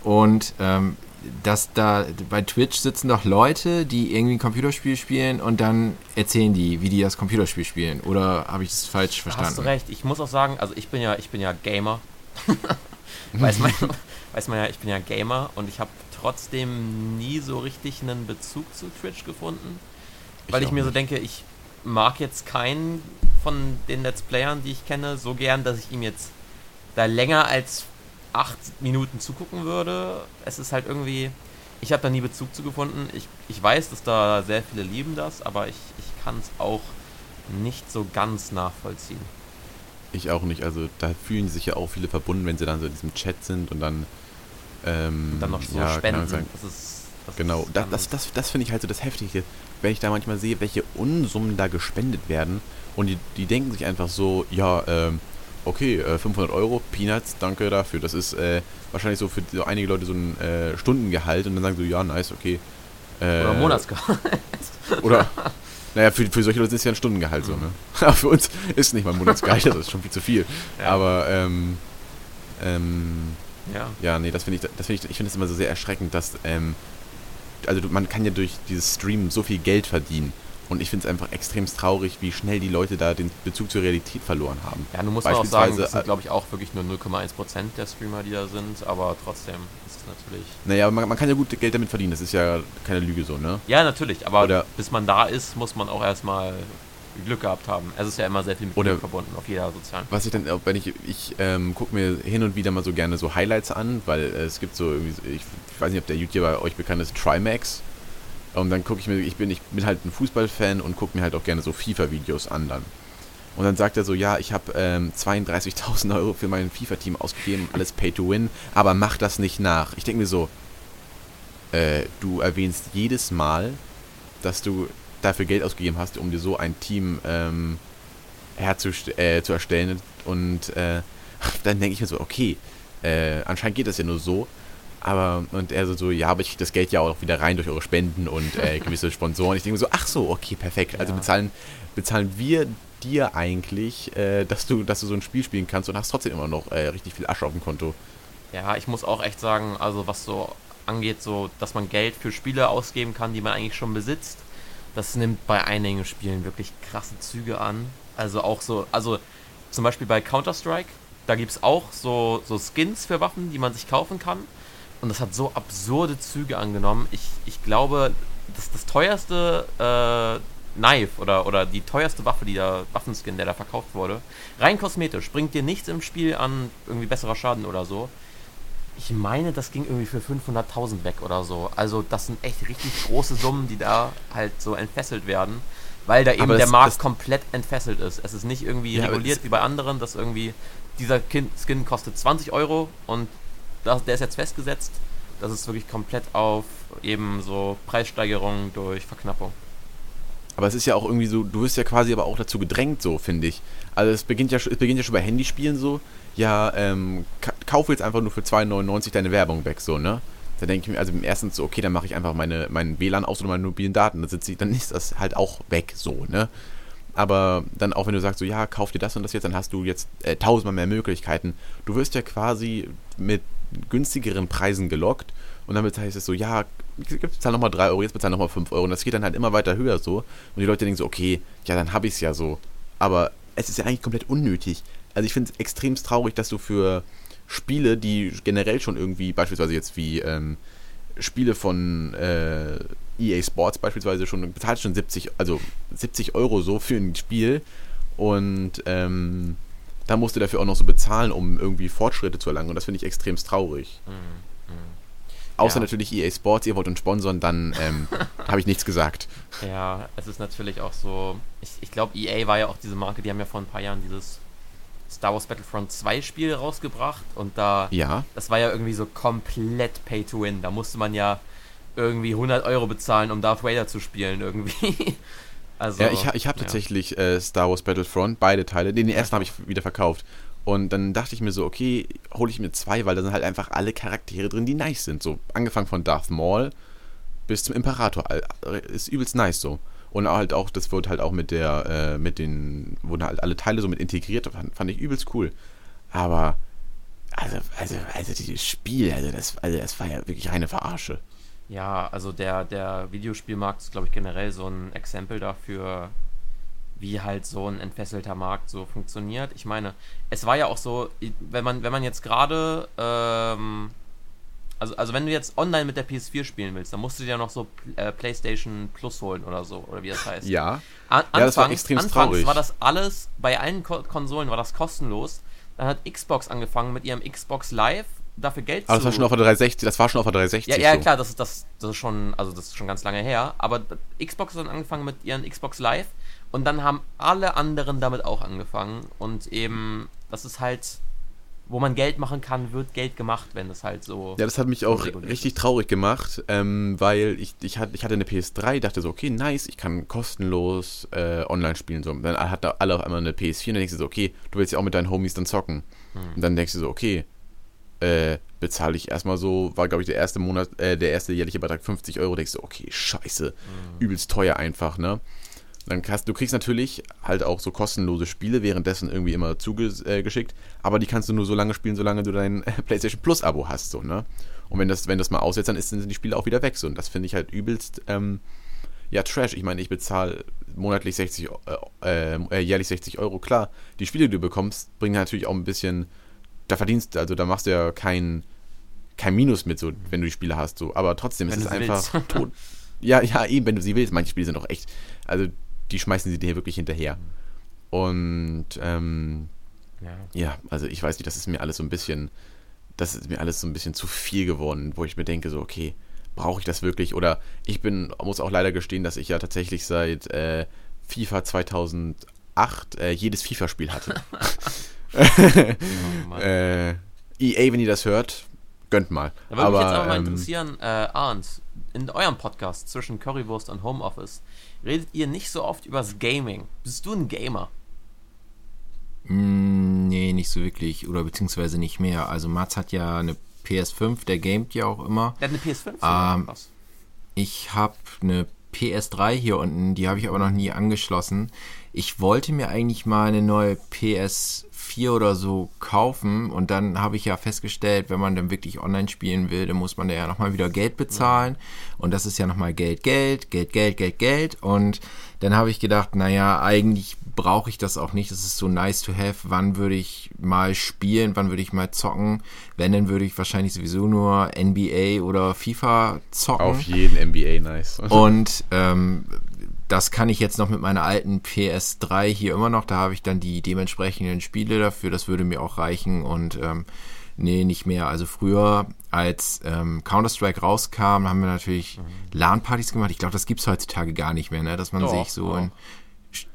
Und ähm, dass da bei Twitch sitzen doch Leute, die irgendwie ein Computerspiel spielen und dann erzählen die, wie die das Computerspiel spielen. Oder habe ich das falsch verstanden? Hast du recht. Ich muss auch sagen, also ich bin ja, ich bin ja Gamer. weiß, man, weiß man ja, ich bin ja Gamer und ich habe trotzdem nie so richtig einen Bezug zu Twitch gefunden. Weil ich, ich mir nicht. so denke, ich mag jetzt keinen von den Let's Playern, die ich kenne, so gern, dass ich ihm jetzt da länger als acht Minuten zugucken würde. Es ist halt irgendwie, ich habe da nie Bezug zu gefunden. Ich, ich weiß, dass da sehr viele lieben das, aber ich, ich kann es auch nicht so ganz nachvollziehen. Ich auch nicht. Also da fühlen sich ja auch viele verbunden, wenn sie dann so in diesem Chat sind und dann ähm, und dann noch so ja, spenden. Sagen, das ist, das genau, das, das, das, das finde ich halt so das Heftige, wenn ich da manchmal sehe, welche Unsummen da gespendet werden und die, die denken sich einfach so, ja, ähm, okay, äh, 500 Euro, Peanuts, danke dafür. Das ist äh, wahrscheinlich so für so einige Leute so ein äh, Stundengehalt und dann sagen so, ja, nice, okay. Äh, oder Monatsgehalt. oder, naja, für, für solche Leute ist es ja ein Stundengehalt mhm. so, ne? Aber für uns ist nicht mal ein Monatsgehalt, das ist schon viel zu viel. Ja. Aber, ähm, ähm, ja. ja, nee, das finde ich, das finde ich, ich finde es immer so sehr erschreckend, dass, ähm, also man kann ja durch dieses Stream so viel Geld verdienen. Und ich finde es einfach extrem traurig, wie schnell die Leute da den Bezug zur Realität verloren haben. Ja, nun muss man auch sagen, das sind, glaube ich, auch wirklich nur 0,1% der Streamer, die da sind, aber trotzdem ist es natürlich. Naja, man, man kann ja gut Geld damit verdienen, das ist ja keine Lüge so, ne? Ja, natürlich, aber Oder bis man da ist, muss man auch erstmal Glück gehabt haben. Es ist ja immer sehr viel mit Glück verbunden auf jeder sozialen. Was ich dann, wenn ich, ich ähm, gucke mir hin und wieder mal so gerne so Highlights an, weil äh, es gibt so irgendwie, ich, ich weiß nicht, ob der YouTuber euch bekannt ist, Trimax und dann gucke ich mir, ich bin, ich bin halt ein Fußballfan und gucke mir halt auch gerne so FIFA-Videos an dann. Und dann sagt er so, ja, ich habe ähm, 32.000 Euro für mein FIFA-Team ausgegeben, alles Pay to Win, aber mach das nicht nach. Ich denke mir so, äh, du erwähnst jedes Mal, dass du dafür Geld ausgegeben hast, um dir so ein Team ähm, äh, zu erstellen. Und äh, dann denke ich mir so, okay, äh, anscheinend geht das ja nur so. Aber, und er so, so, ja, aber ich kriege das Geld ja auch wieder rein durch eure Spenden und äh, gewisse Sponsoren. Ich denke so, ach so, okay, perfekt. Also ja. bezahlen, bezahlen wir dir eigentlich, äh, dass du, dass du so ein Spiel spielen kannst und hast trotzdem immer noch äh, richtig viel Asche auf dem Konto. Ja, ich muss auch echt sagen, also was so angeht, so, dass man Geld für Spiele ausgeben kann, die man eigentlich schon besitzt, das nimmt bei einigen Spielen wirklich krasse Züge an. Also auch so, also zum Beispiel bei Counter-Strike, da gibt es auch so, so Skins für Waffen, die man sich kaufen kann. Und das hat so absurde Züge angenommen. Ich, ich glaube, das, das teuerste äh, Knife oder, oder die teuerste Waffe, die da, Waffenskin, der da verkauft wurde, rein kosmetisch, bringt dir nichts im Spiel an irgendwie besserer Schaden oder so. Ich meine, das ging irgendwie für 500.000 weg oder so. Also das sind echt richtig große Summen, die da halt so entfesselt werden, weil da eben der Markt komplett entfesselt ist. Es ist nicht irgendwie ja, reguliert wie bei anderen, dass irgendwie dieser Skin kostet 20 Euro und das, der ist jetzt festgesetzt. Das ist wirklich komplett auf eben so Preissteigerungen durch Verknappung. Aber es ist ja auch irgendwie so, du wirst ja quasi aber auch dazu gedrängt, so finde ich. Also es beginnt ja, es beginnt ja schon bei Handyspielen so, ja, ähm, kaufe jetzt einfach nur für 2,99 deine Werbung weg, so, ne? Da denke ich mir, also im ersten so, okay, dann mache ich einfach meine, meinen WLAN aus oder meine mobilen Daten, dann, sind sie, dann ist das halt auch weg, so, ne? Aber dann auch wenn du sagst, so, ja, kauf dir das und das jetzt, dann hast du jetzt äh, tausendmal mehr Möglichkeiten. Du wirst ja quasi mit günstigeren Preisen gelockt und damit heißt es so, ja, ich bezahle nochmal 3 Euro, jetzt bezahle nochmal 5 Euro und das geht dann halt immer weiter höher so und die Leute denken so, okay, ja, dann habe ich es ja so. Aber es ist ja eigentlich komplett unnötig. Also ich finde es extrem traurig, dass du für Spiele, die generell schon irgendwie, beispielsweise jetzt wie ähm, Spiele von äh, EA Sports beispielsweise schon, bezahlt schon 70, also 70 Euro so für ein Spiel und ähm, da musst du dafür auch noch so bezahlen, um irgendwie Fortschritte zu erlangen und das finde ich extremst traurig. Mhm. Mhm. Außer ja. natürlich EA Sports, ihr wollt uns sponsern, dann ähm, habe ich nichts gesagt. Ja, es ist natürlich auch so, ich, ich glaube EA war ja auch diese Marke, die haben ja vor ein paar Jahren dieses Star Wars Battlefront 2 Spiel rausgebracht und da, ja. das war ja irgendwie so komplett Pay to Win. Da musste man ja irgendwie 100 Euro bezahlen, um Darth Vader zu spielen irgendwie. also, ja, ich, ich habe ja. tatsächlich äh, Star Wars Battlefront, beide Teile. Den ersten habe ich wieder verkauft. Und dann dachte ich mir so, okay, hole ich mir zwei, weil da sind halt einfach alle Charaktere drin, die nice sind. So angefangen von Darth Maul bis zum Imperator. Ist übelst nice so. Und halt auch, das wird halt auch mit der, äh, mit den, wurden halt alle Teile so mit integriert, fand, fand ich übelst cool. Aber, also, also, also dieses Spiel, also das, also das war ja wirklich eine Verarsche. Ja, also der, der Videospielmarkt ist, glaube ich, generell so ein Exempel dafür, wie halt so ein entfesselter Markt so funktioniert. Ich meine, es war ja auch so, wenn man, wenn man jetzt gerade ähm, also, also wenn du jetzt online mit der PS4 spielen willst, dann musst du dir ja noch so äh, PlayStation Plus holen oder so, oder wie das heißt. Ja. An, ja, das war extrem anfangs traurig. war das alles, bei allen Ko Konsolen war das kostenlos. Dann hat Xbox angefangen mit ihrem Xbox Live dafür Geld aber zu... Aber das war schon auf der 360, das war schon auf der 360 Ja, ja so. klar, das ist, das, das ist schon, also das ist schon ganz lange her. Aber Xbox hat dann angefangen mit ihren Xbox Live und dann haben alle anderen damit auch angefangen. Und eben, das ist halt wo man Geld machen kann, wird Geld gemacht, wenn es halt so. Ja, das hat mich auch richtig ist. traurig gemacht, ähm, weil ich, ich, hatte, ich hatte eine PS3, dachte so, okay, nice, ich kann kostenlos äh, online spielen. So. Dann hatten alle auf einmal eine PS4 und dann denkst du so, okay, du willst ja auch mit deinen Homies dann zocken. Hm. Und dann denkst du so, okay, äh, bezahle ich erstmal so, war glaube ich der erste Monat, äh, der erste jährliche Beitrag 50 Euro, denkst du, okay, scheiße, hm. übelst teuer einfach, ne? Dann kannst, du kriegst natürlich halt auch so kostenlose Spiele währenddessen irgendwie immer zugeschickt, äh, aber die kannst du nur so lange spielen, solange du dein PlayStation Plus Abo hast, so, ne? Und wenn das, wenn das mal aussetzt, dann sind die Spiele auch wieder weg, so. Und das finde ich halt übelst, ähm, ja, Trash. Ich meine, ich bezahle monatlich 60, äh, äh, jährlich 60 Euro, klar. Die Spiele, die du bekommst, bringen natürlich auch ein bisschen, da verdienst, also da machst du ja kein, kein Minus mit, so, wenn du die Spiele hast, so. Aber trotzdem wenn ist es einfach tot. Ja, ja, eben, wenn du sie willst. Manche Spiele sind auch echt, also die schmeißen sie dir wirklich hinterher. Und ähm, ja. ja, also ich weiß nicht, das ist mir alles so ein bisschen, das ist mir alles so ein bisschen zu viel geworden, wo ich mir denke, so, okay, brauche ich das wirklich? Oder ich bin, muss auch leider gestehen, dass ich ja tatsächlich seit äh, FIFA 2008 äh, jedes FIFA-Spiel hatte. oh, äh, EA, wenn ihr das hört, gönnt mal. Da würde mich jetzt aber mal ähm, interessieren, äh, Arndt, in eurem Podcast zwischen Currywurst und Homeoffice, redet ihr nicht so oft übers Gaming. Bist du ein Gamer? Mm, nee, nicht so wirklich. Oder beziehungsweise nicht mehr. Also Mats hat ja eine PS5, der gamet ja auch immer. Der hat eine PS5? Ähm? Ich habe eine PS3 hier unten, die habe ich aber noch nie angeschlossen. Ich wollte mir eigentlich mal eine neue PS 4 oder so kaufen. Und dann habe ich ja festgestellt, wenn man dann wirklich online spielen will, dann muss man da ja nochmal wieder Geld bezahlen. Und das ist ja nochmal Geld, Geld, Geld, Geld, Geld, Geld. Und dann habe ich gedacht, naja, eigentlich brauche ich das auch nicht, das ist so nice to have, wann würde ich mal spielen, wann würde ich mal zocken, wenn, dann würde ich wahrscheinlich sowieso nur NBA oder FIFA zocken. Auf jeden NBA nice. und ähm, das kann ich jetzt noch mit meiner alten PS3 hier immer noch. Da habe ich dann die dementsprechenden Spiele dafür. Das würde mir auch reichen. Und ähm, nee, nicht mehr. Also früher, als ähm, Counter-Strike rauskam, haben wir natürlich mhm. LAN-Partys gemacht. Ich glaube, das gibt es heutzutage gar nicht mehr, ne? dass man doch, sich so in,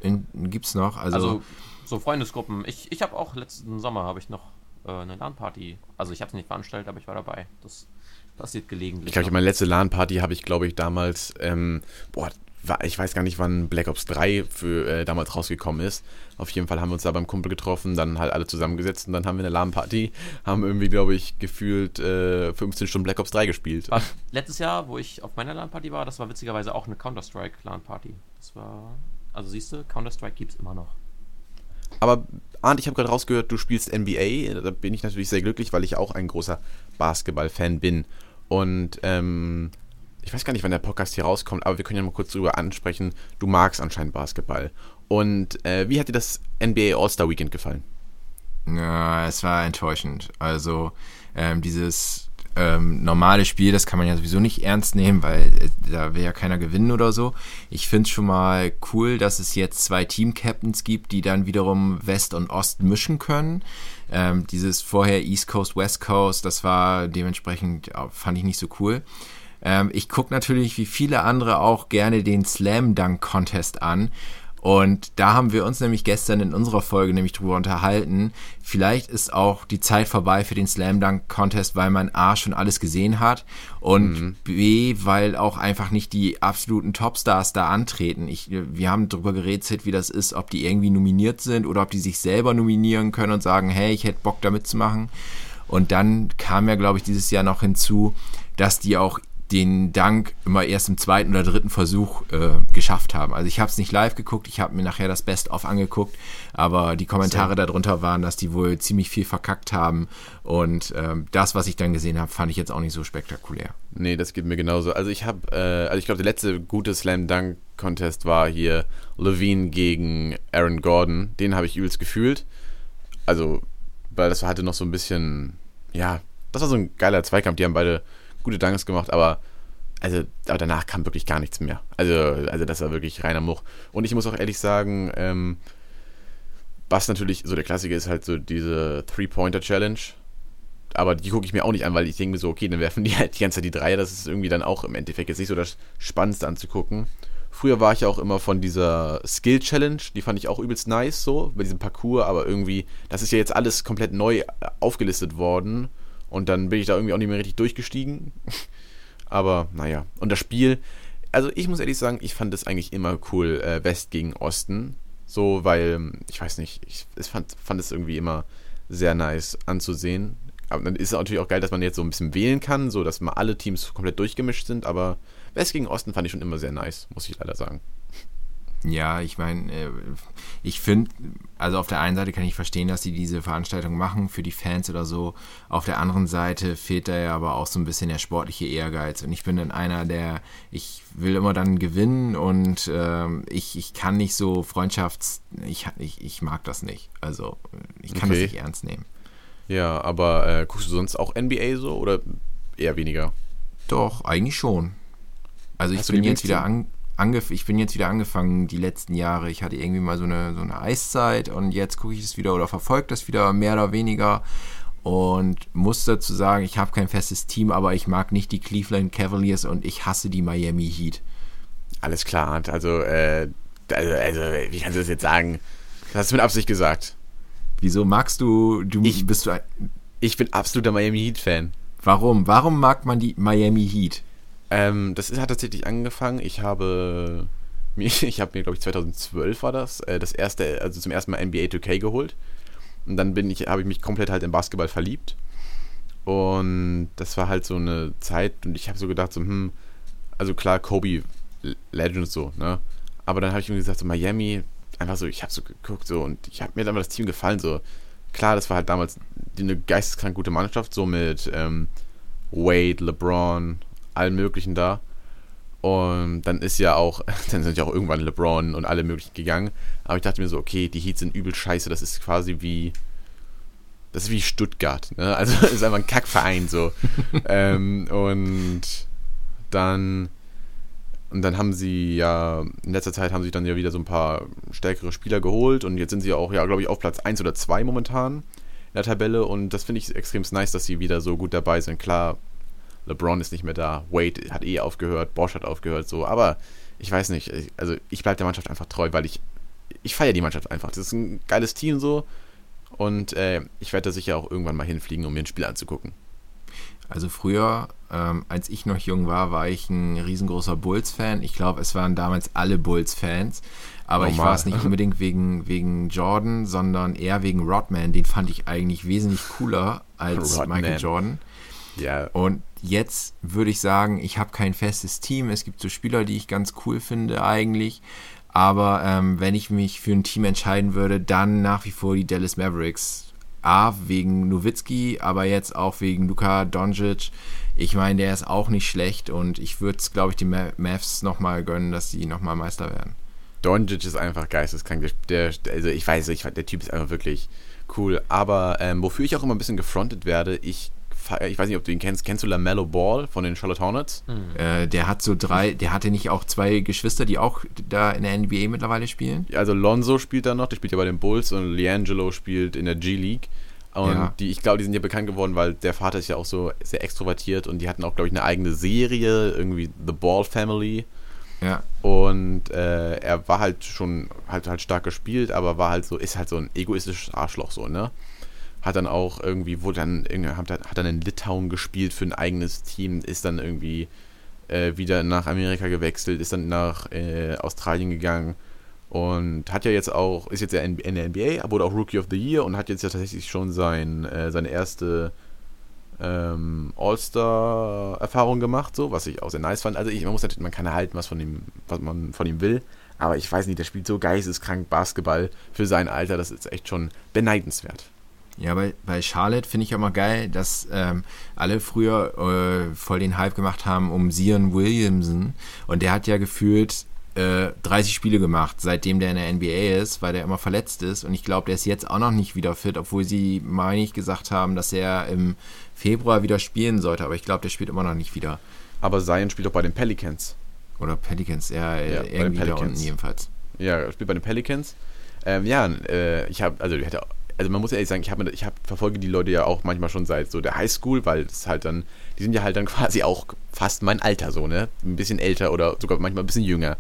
in, gibt's noch. Also, also so Freundesgruppen. Ich, ich habe auch letzten Sommer habe ich noch äh, eine LAN-Party. Also ich habe es nicht veranstaltet, aber ich war dabei. Das passiert gelegentlich. Ich glaube, meine letzte LAN-Party habe ich, glaube ich, damals, ähm, boah, ich weiß gar nicht, wann Black Ops 3 für äh, damals rausgekommen ist. Auf jeden Fall haben wir uns da beim Kumpel getroffen, dann halt alle zusammengesetzt und dann haben wir eine LAN-Party, haben irgendwie, glaube ich, gefühlt äh, 15 Stunden Black Ops 3 gespielt. War letztes Jahr, wo ich auf meiner LAN-Party war, das war witzigerweise auch eine Counter-Strike LAN-Party. Das war, also siehst du, Counter-Strike gibt es immer noch. Aber Arndt, ich habe gerade rausgehört, du spielst NBA. Da bin ich natürlich sehr glücklich, weil ich auch ein großer Basketball-Fan bin. Und ähm, ich weiß gar nicht, wann der Podcast hier rauskommt, aber wir können ja mal kurz drüber ansprechen. Du magst anscheinend Basketball. Und äh, wie hat dir das NBA All-Star Weekend gefallen? Ja, es war enttäuschend. Also ähm, dieses ähm, normale Spiel, das kann man ja sowieso nicht ernst nehmen, weil äh, da will ja keiner gewinnen oder so. Ich finde es schon mal cool, dass es jetzt zwei Team-Captains gibt, die dann wiederum West und Ost mischen können. Ähm, dieses vorher East Coast, West Coast, das war dementsprechend, fand ich nicht so cool. Ähm, ich gucke natürlich wie viele andere auch gerne den Slam Dunk Contest an. Und da haben wir uns nämlich gestern in unserer Folge nämlich drüber unterhalten. Vielleicht ist auch die Zeit vorbei für den Slam Dunk Contest, weil man A schon alles gesehen hat und mhm. B, weil auch einfach nicht die absoluten Topstars da antreten. Ich, wir haben darüber gerätselt, wie das ist, ob die irgendwie nominiert sind oder ob die sich selber nominieren können und sagen, hey, ich hätte Bock da mitzumachen. Und dann kam ja, glaube ich, dieses Jahr noch hinzu, dass die auch den Dank immer erst im zweiten oder dritten Versuch äh, geschafft haben. Also ich habe es nicht live geguckt, ich habe mir nachher das Best-of angeguckt, aber die Kommentare so. darunter waren, dass die wohl ziemlich viel verkackt haben und ähm, das, was ich dann gesehen habe, fand ich jetzt auch nicht so spektakulär. Nee, das geht mir genauso. Also ich habe, äh, also ich glaube, der letzte gute Slam Dunk Contest war hier Levine gegen Aaron Gordon. Den habe ich übelst gefühlt. Also, weil das hatte noch so ein bisschen, ja, das war so ein geiler Zweikampf. Die haben beide gute Dunks gemacht, aber also aber danach kam wirklich gar nichts mehr. Also, also das war wirklich reiner Much. Und ich muss auch ehrlich sagen, ähm, was natürlich so der Klassiker ist halt so diese Three-Pointer-Challenge. Aber die gucke ich mir auch nicht an, weil ich denke mir so, okay, dann werfen die halt die ganze Zeit die Dreier. Das ist irgendwie dann auch im Endeffekt jetzt nicht so das Spannendste anzugucken. Früher war ich ja auch immer von dieser Skill Challenge, die fand ich auch übelst nice, so, bei diesem Parcours, aber irgendwie, das ist ja jetzt alles komplett neu aufgelistet worden. Und dann bin ich da irgendwie auch nicht mehr richtig durchgestiegen. Aber naja. Und das Spiel, also ich muss ehrlich sagen, ich fand es eigentlich immer cool, äh, West gegen Osten. So, weil, ich weiß nicht, ich, ich fand, fand es irgendwie immer sehr nice anzusehen. Aber dann ist es natürlich auch geil, dass man jetzt so ein bisschen wählen kann, so dass mal alle Teams komplett durchgemischt sind. Aber West gegen Osten fand ich schon immer sehr nice, muss ich leider sagen. Ja, ich meine, äh, ich finde, also auf der einen Seite kann ich verstehen, dass sie diese Veranstaltung machen für die Fans oder so. Auf der anderen Seite fehlt da ja aber auch so ein bisschen der sportliche Ehrgeiz. Und ich bin dann einer, der, ich will immer dann gewinnen und ähm, ich, ich kann nicht so Freundschafts-, ich, ich, ich mag das nicht. Also ich kann okay. das nicht ernst nehmen. Ja, aber äh, guckst du sonst auch NBA so oder eher weniger? Doch, eigentlich schon. Also Hast ich bin jetzt wieder an, ich bin jetzt wieder angefangen, die letzten Jahre. Ich hatte irgendwie mal so eine, so eine Eiszeit und jetzt gucke ich es wieder oder verfolge das wieder mehr oder weniger und muss dazu sagen, ich habe kein festes Team, aber ich mag nicht die Cleveland Cavaliers und ich hasse die Miami Heat. Alles klar, also, äh, also, also wie kannst du das jetzt sagen? Das hast du mit Absicht gesagt. Wieso magst du, du ich, bist du ein, Ich bin absoluter Miami Heat Fan. Warum? Warum mag man die Miami Heat? Ähm, das hat tatsächlich angefangen. Ich habe mir, ich habe mir, glaube ich, 2012 war das, äh, das erste, also zum ersten Mal NBA 2K geholt. Und dann bin ich, habe ich mich komplett halt in Basketball verliebt. Und das war halt so eine Zeit und ich habe so gedacht, so, hm, also klar, Kobe Legend so, ne? Aber dann habe ich mir gesagt, so Miami, einfach so, ich habe so geguckt so und ich habe mir dann mal das Team gefallen, so. Klar, das war halt damals eine geisteskrank gute Mannschaft, so mit ähm, Wade, LeBron, allen möglichen da. Und dann ist ja auch, dann sind ja auch irgendwann LeBron und alle möglichen gegangen. Aber ich dachte mir so, okay, die Heats sind übel scheiße. Das ist quasi wie, das ist wie Stuttgart. Ne? Also das ist einfach ein Kackverein so. ähm, und dann, und dann haben sie ja, in letzter Zeit haben sie dann ja wieder so ein paar stärkere Spieler geholt. Und jetzt sind sie auch, ja, glaube ich, auf Platz 1 oder 2 momentan in der Tabelle. Und das finde ich extrem nice, dass sie wieder so gut dabei sind. Klar, LeBron ist nicht mehr da, Wade hat eh aufgehört, Bosch hat aufgehört, so, aber ich weiß nicht, also ich bleibe der Mannschaft einfach treu, weil ich, ich feiere die Mannschaft einfach. Das ist ein geiles Team so und äh, ich werde da sicher auch irgendwann mal hinfliegen, um mir ein Spiel anzugucken. Also früher, ähm, als ich noch jung war, war ich ein riesengroßer Bulls-Fan. Ich glaube, es waren damals alle Bulls-Fans. Aber Normal. ich war es nicht unbedingt wegen, wegen Jordan, sondern eher wegen Rodman. Den fand ich eigentlich wesentlich cooler als Rodman. Michael Jordan. Ja. Und jetzt würde ich sagen, ich habe kein festes Team. Es gibt so Spieler, die ich ganz cool finde eigentlich. Aber ähm, wenn ich mich für ein Team entscheiden würde, dann nach wie vor die Dallas Mavericks. A, wegen Nowitzki, aber jetzt auch wegen Luka Doncic. Ich meine, der ist auch nicht schlecht und ich würde es, glaube ich, den Mavs nochmal gönnen, dass sie nochmal Meister werden. Doncic ist einfach geisteskrank. Der, der, also ich weiß, ich, der Typ ist einfach wirklich cool. Aber ähm, wofür ich auch immer ein bisschen gefrontet werde, ich ich weiß nicht, ob du ihn kennst. Kennst du LaMelo Ball von den Charlotte Hornets? Mhm. Äh, der hat so drei, der hatte nicht auch zwei Geschwister, die auch da in der NBA mittlerweile spielen? Also Lonzo spielt da noch, der spielt ja bei den Bulls und Liangelo spielt in der G-League. Und ja. die, ich glaube, die sind ja bekannt geworden, weil der Vater ist ja auch so sehr extrovertiert und die hatten auch, glaube ich, eine eigene Serie, irgendwie The Ball Family. Ja. Und äh, er war halt schon halt, halt stark gespielt, aber war halt so, ist halt so ein egoistisches Arschloch so, ne? Hat dann auch irgendwie, wurde dann, hat, hat dann in Litauen gespielt für ein eigenes Team, ist dann irgendwie äh, wieder nach Amerika gewechselt, ist dann nach äh, Australien gegangen und hat ja jetzt auch, ist jetzt ja in, in der NBA, wurde auch Rookie of the Year und hat jetzt ja tatsächlich schon sein, äh, seine erste ähm, All-Star-Erfahrung gemacht, so, was ich auch sehr nice fand. Also ich, man muss natürlich, man kann erhalten, was von ihm, was man von ihm will, aber ich weiß nicht, der spielt so geisteskrank Basketball für sein Alter, das ist echt schon beneidenswert. Ja, bei, bei Charlotte finde ich auch mal geil, dass ähm, alle früher äh, voll den Hype gemacht haben um Zion Williamson und der hat ja gefühlt äh, 30 Spiele gemacht, seitdem der in der NBA ist, weil der immer verletzt ist und ich glaube, der ist jetzt auch noch nicht wieder fit, obwohl sie, meine ich, gesagt haben, dass er im Februar wieder spielen sollte, aber ich glaube, der spielt immer noch nicht wieder. Aber Zion spielt doch bei den Pelicans. Oder Pelicans, ja, ja irgendwie Pelicans. da unten jedenfalls. Ja, er spielt bei den Pelicans. Ähm, ja, äh, ich habe, also also man muss ehrlich sagen, ich habe ich hab, verfolge die Leute ja auch manchmal schon seit so der Highschool, weil es halt dann, die sind ja halt dann quasi auch fast mein Alter so, ne? Ein bisschen älter oder sogar manchmal ein bisschen jünger.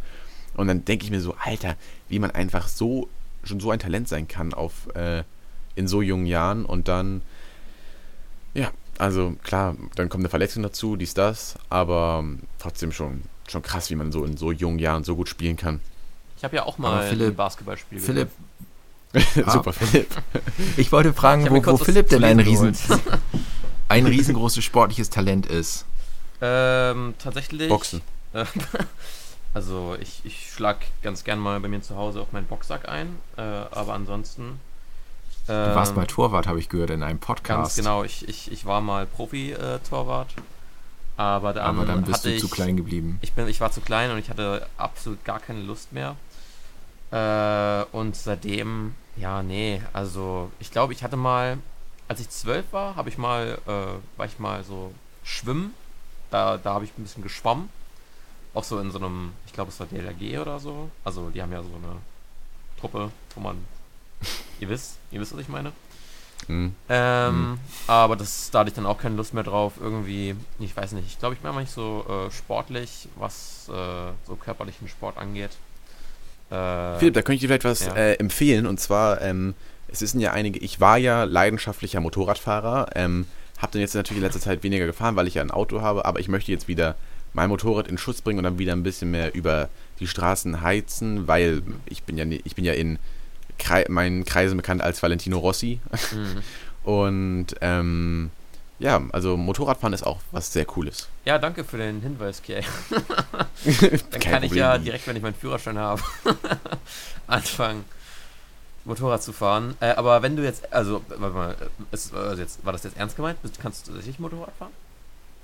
Und dann denke ich mir so, Alter, wie man einfach so, schon so ein Talent sein kann auf, äh, in so jungen Jahren und dann, ja, also klar, dann kommt eine Verletzung dazu, dies, das, aber trotzdem schon, schon krass, wie man so in so jungen Jahren so gut spielen kann. Ich habe ja auch mal Philipp, ein Basketballspiel Philipp, Super, Philipp. Ich wollte fragen, wo, wo Philipp denn ein, riesen, ein riesengroßes sportliches Talent ist. Ähm, tatsächlich. Boxen. also ich, ich schlag ganz gern mal bei mir zu Hause auf meinen Boxsack ein, äh, aber ansonsten. du warst mal ähm, Torwart, habe ich gehört, in einem Podcast. Ganz genau, ich, ich, ich war mal Profi-Torwart. Äh, aber dann, aber dann bist du ich, zu klein geblieben. Ich, bin, ich war zu klein und ich hatte absolut gar keine Lust mehr. Äh, und seitdem, ja, nee, also ich glaube, ich hatte mal, als ich zwölf war, habe ich mal, äh, war ich mal so schwimmen. Da, da habe ich ein bisschen geschwommen. Auch so in so einem, ich glaube, es war DLRG oder so. Also die haben ja so eine Truppe, wo man, ihr wisst, ihr wisst, was ich meine. Mhm. Ähm, mhm. Aber das, da hatte ich dann auch keine Lust mehr drauf. Irgendwie, ich weiß nicht, ich glaube, ich bin aber nicht so äh, sportlich, was äh, so körperlichen Sport angeht. Äh, Philipp, da könnte ich dir vielleicht was ja. äh, empfehlen. Und zwar, ähm, es sind ja einige, ich war ja leidenschaftlicher Motorradfahrer, ähm, habe dann jetzt natürlich in letzter Zeit weniger gefahren, weil ich ja ein Auto habe, aber ich möchte jetzt wieder mein Motorrad in Schutz bringen und dann wieder ein bisschen mehr über die Straßen heizen, weil ich bin ja, ich bin ja in Kre meinen Kreisen bekannt als Valentino Rossi. Mhm. Und ähm, ja, also Motorradfahren ist auch was sehr Cooles. Ja, danke für den Hinweis, Kiel. Dann kann ich ja direkt, wenn ich meinen Führerschein habe, anfangen, Motorrad zu fahren. Äh, aber wenn du jetzt, also, warte mal, ist, also jetzt, war das jetzt ernst gemeint? Kannst du tatsächlich Motorrad fahren?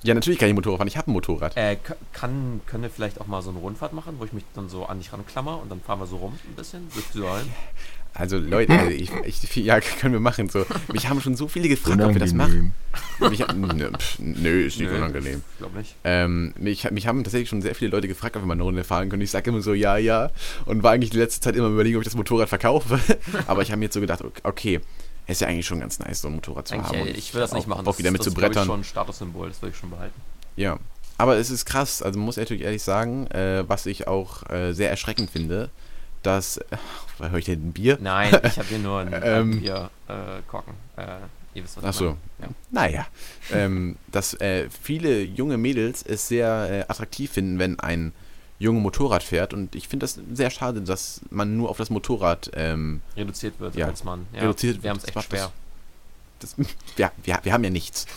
Ja, natürlich kann ich Motorrad fahren. Ich habe ein Motorrad. Äh, kann, können wir vielleicht auch mal so eine Rundfahrt machen, wo ich mich dann so an dich ranklammer und dann fahren wir so rum ein bisschen? Würdest du sollen? Also Leute, also ich, ich, ja, können wir machen. So. Mich haben schon so viele gefragt, unangenehm. ob wir das machen. Mich, nö, pff, nö, ist nicht nö, unangenehm. Glaub nicht. Ähm, mich, mich haben tatsächlich schon sehr viele Leute gefragt, ob wir mal eine Runde fahren können. Ich sage immer so, ja, ja. Und war eigentlich die letzte Zeit immer überlegen, ob ich das Motorrad verkaufe. Aber ich habe mir jetzt so gedacht, okay, ist ja eigentlich schon ganz nice, so ein Motorrad zu eigentlich, haben. Ich will das nicht machen. Auch wieder mit das zu brettern. Das ist schon ein Statussymbol, das will ich schon behalten. Ja. Aber es ist krass, also muss ich natürlich ehrlich sagen, äh, was ich auch äh, sehr erschreckend finde, dass. Ach, höre ich denn ein Bier? Nein, ich habe hier nur ein, ähm, Bier äh, korken. Äh, ihr wisst, was Ach so. Ja. Naja. ähm, dass äh, viele junge Mädels es sehr äh, attraktiv finden, wenn ein junge Motorrad fährt. Und ich finde das sehr schade, dass man nur auf das Motorrad ähm, reduziert wird ja, als Mann. Ja, reduziert wir haben es echt schwer. Das, das, ja, wir, wir haben ja nichts.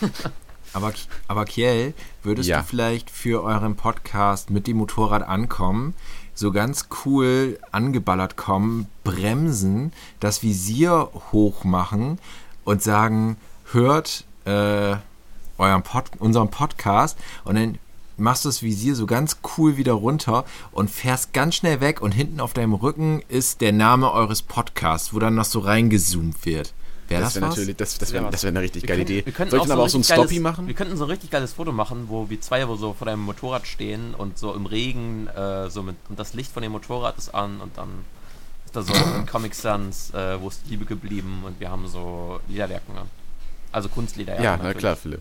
Aber, aber Kiel, würdest ja. du vielleicht für euren Podcast mit dem Motorrad ankommen, so ganz cool angeballert kommen, bremsen, das Visier hoch machen und sagen, hört äh, euren Pod unseren Podcast und dann machst du das Visier so ganz cool wieder runter und fährst ganz schnell weg und hinten auf deinem Rücken ist der Name eures Podcasts, wo dann noch so reingezoomt wird. Wäre das, das wäre natürlich, das, das wär wäre wär eine richtig Wir geile können- Idee. wir könnten Sollten aber auch so ein geiles- machen? Wir könnten so ein richtig geiles Foto machen, wo wir zwei wo so vor deinem Motorrad stehen und so im Regen, äh, so mit, und das Licht von dem Motorrad ist an und dann ist da so ein Comic Sans, äh, wo ist die Liebe geblieben und wir haben so Lederjacken. Also Kunstlederjacken. Ja, na natürlich. klar, Philipp.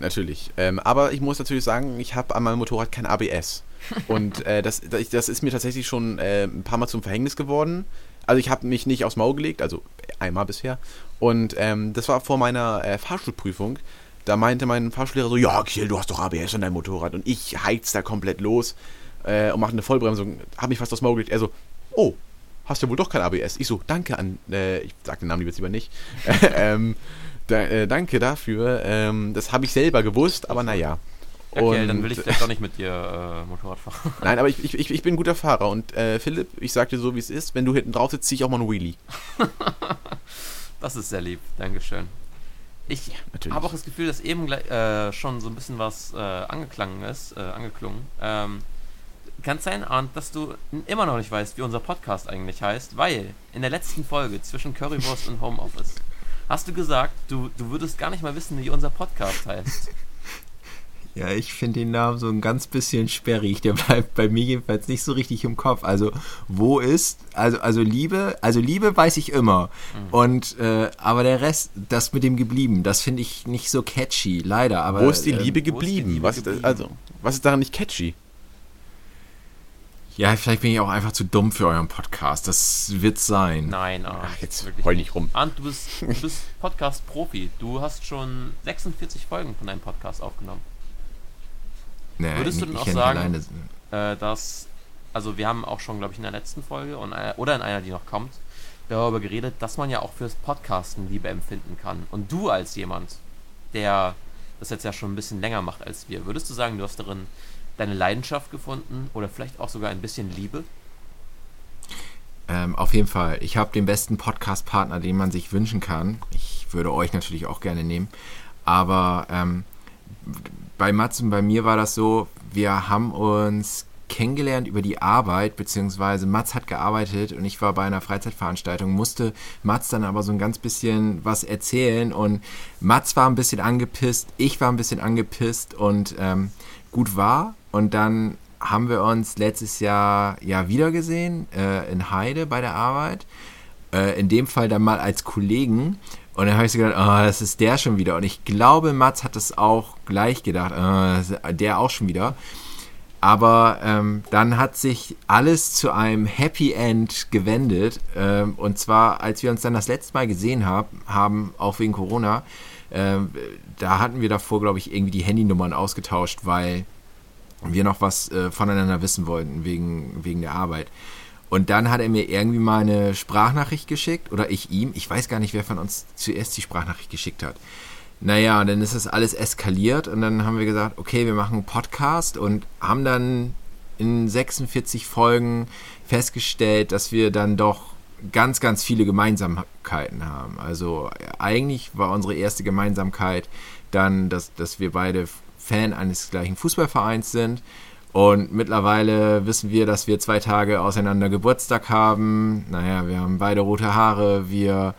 Natürlich. Ähm, aber ich muss natürlich sagen, ich habe an meinem Motorrad kein ABS. Und äh, das, das ist mir tatsächlich schon äh, ein paar Mal zum Verhängnis geworden. Also ich habe mich nicht aufs Maul gelegt, also einmal bisher. Und ähm, das war vor meiner äh, Fahrschulprüfung. Da meinte mein Fahrschullehrer so, ja, Kiel, du hast doch ABS an deinem Motorrad. Und ich heiz da komplett los äh, und mache eine Vollbremsung. Habe mich fast aufs Maul gelegt. Er so, oh, hast ja wohl doch kein ABS. Ich so, danke an, äh, ich sag den Namen lieber nicht. ähm, da, äh, danke dafür. Ähm, das habe ich selber gewusst, aber naja. Ja, okay, dann Und- will ich vielleicht doch nicht mit dir äh, Motorrad fahren. Nein, aber ich, ich, ich, bin ein guter Fahrer und äh, Philipp, ich sag dir so, wie es ist, wenn du hinten drauf sitzt, zieh ich auch mal einen Wheelie. Das ist sehr lieb, Dankeschön. Ich natürlich. habe auch das Gefühl, dass eben gleich, äh, schon so ein bisschen was äh, angeklangen ist, äh, angeklungen. Ähm, kann sein, Arndt, dass du immer noch nicht weißt, wie unser Podcast eigentlich heißt, weil in der letzten Folge zwischen Currywurst und Homeoffice hast du gesagt, du, du würdest gar nicht mal wissen, wie unser Podcast heißt. Ja, ich finde den Namen so ein ganz bisschen sperrig. Der bleibt bei mir jedenfalls nicht so richtig im Kopf. Also, wo ist, also, also Liebe, also Liebe weiß ich immer. Und, äh, aber der Rest, das mit dem geblieben, das finde ich nicht so catchy, leider. Aber, wo ist die ähm, Liebe wo ist die geblieben? Liebe was, geblieben? Also, was ist daran nicht catchy? Ja, vielleicht bin ich auch einfach zu dumm für euren Podcast. Das wird sein. Nein, Arndt. Ach, jetzt wirklich heul nicht rum. Arndt, du bist, du bist Podcast-Profi. Du hast schon 46 Folgen von deinem Podcast aufgenommen. Nee, Würdest du denn auch sagen- äh, dass, also wir haben auch schon, glaube ich, in der letzten Folge und, äh, oder in einer, die noch kommt, darüber geredet, dass man ja auch fürs Podcasten Liebe empfinden kann. Und du als jemand, der das jetzt ja schon ein bisschen länger macht als wir, würdest du sagen, du hast darin deine Leidenschaft gefunden oder vielleicht auch sogar ein bisschen Liebe? Ähm, auf jeden Fall. Ich habe den besten Podcast-Partner, den man sich wünschen kann. Ich würde euch natürlich auch gerne nehmen. Aber ähm, bei Mats und bei mir war das so, wir haben uns kennengelernt über die Arbeit, beziehungsweise Mats hat gearbeitet und ich war bei einer Freizeitveranstaltung, musste Mats dann aber so ein ganz bisschen was erzählen und Mats war ein bisschen angepisst, ich war ein bisschen angepisst und ähm, gut war und dann haben wir uns letztes Jahr ja wiedergesehen äh, in Heide bei der Arbeit. Äh, in dem Fall dann mal als Kollegen. Und dann habe ich so gedacht, oh, das ist der schon wieder. Und ich glaube, Mats hat es auch gleich gedacht, oh, das der auch schon wieder. Aber ähm, dann hat sich alles zu einem Happy End gewendet. Ähm, und zwar, als wir uns dann das letzte Mal gesehen hab, haben, auch wegen Corona, ähm, da hatten wir davor, glaube ich, irgendwie die Handynummern ausgetauscht, weil wir noch was äh, voneinander wissen wollten wegen, wegen der Arbeit. Und dann hat er mir irgendwie mal eine Sprachnachricht geschickt oder ich ihm. Ich weiß gar nicht, wer von uns zuerst die Sprachnachricht geschickt hat. Naja, dann ist das alles eskaliert und dann haben wir gesagt, okay, wir machen einen Podcast und haben dann in 46 Folgen festgestellt, dass wir dann doch ganz, ganz viele Gemeinsamkeiten haben. Also eigentlich war unsere erste Gemeinsamkeit dann, dass, dass wir beide Fan eines gleichen Fußballvereins sind. Und mittlerweile wissen wir, dass wir zwei Tage auseinander Geburtstag haben. Naja, wir haben beide rote Haare. Wir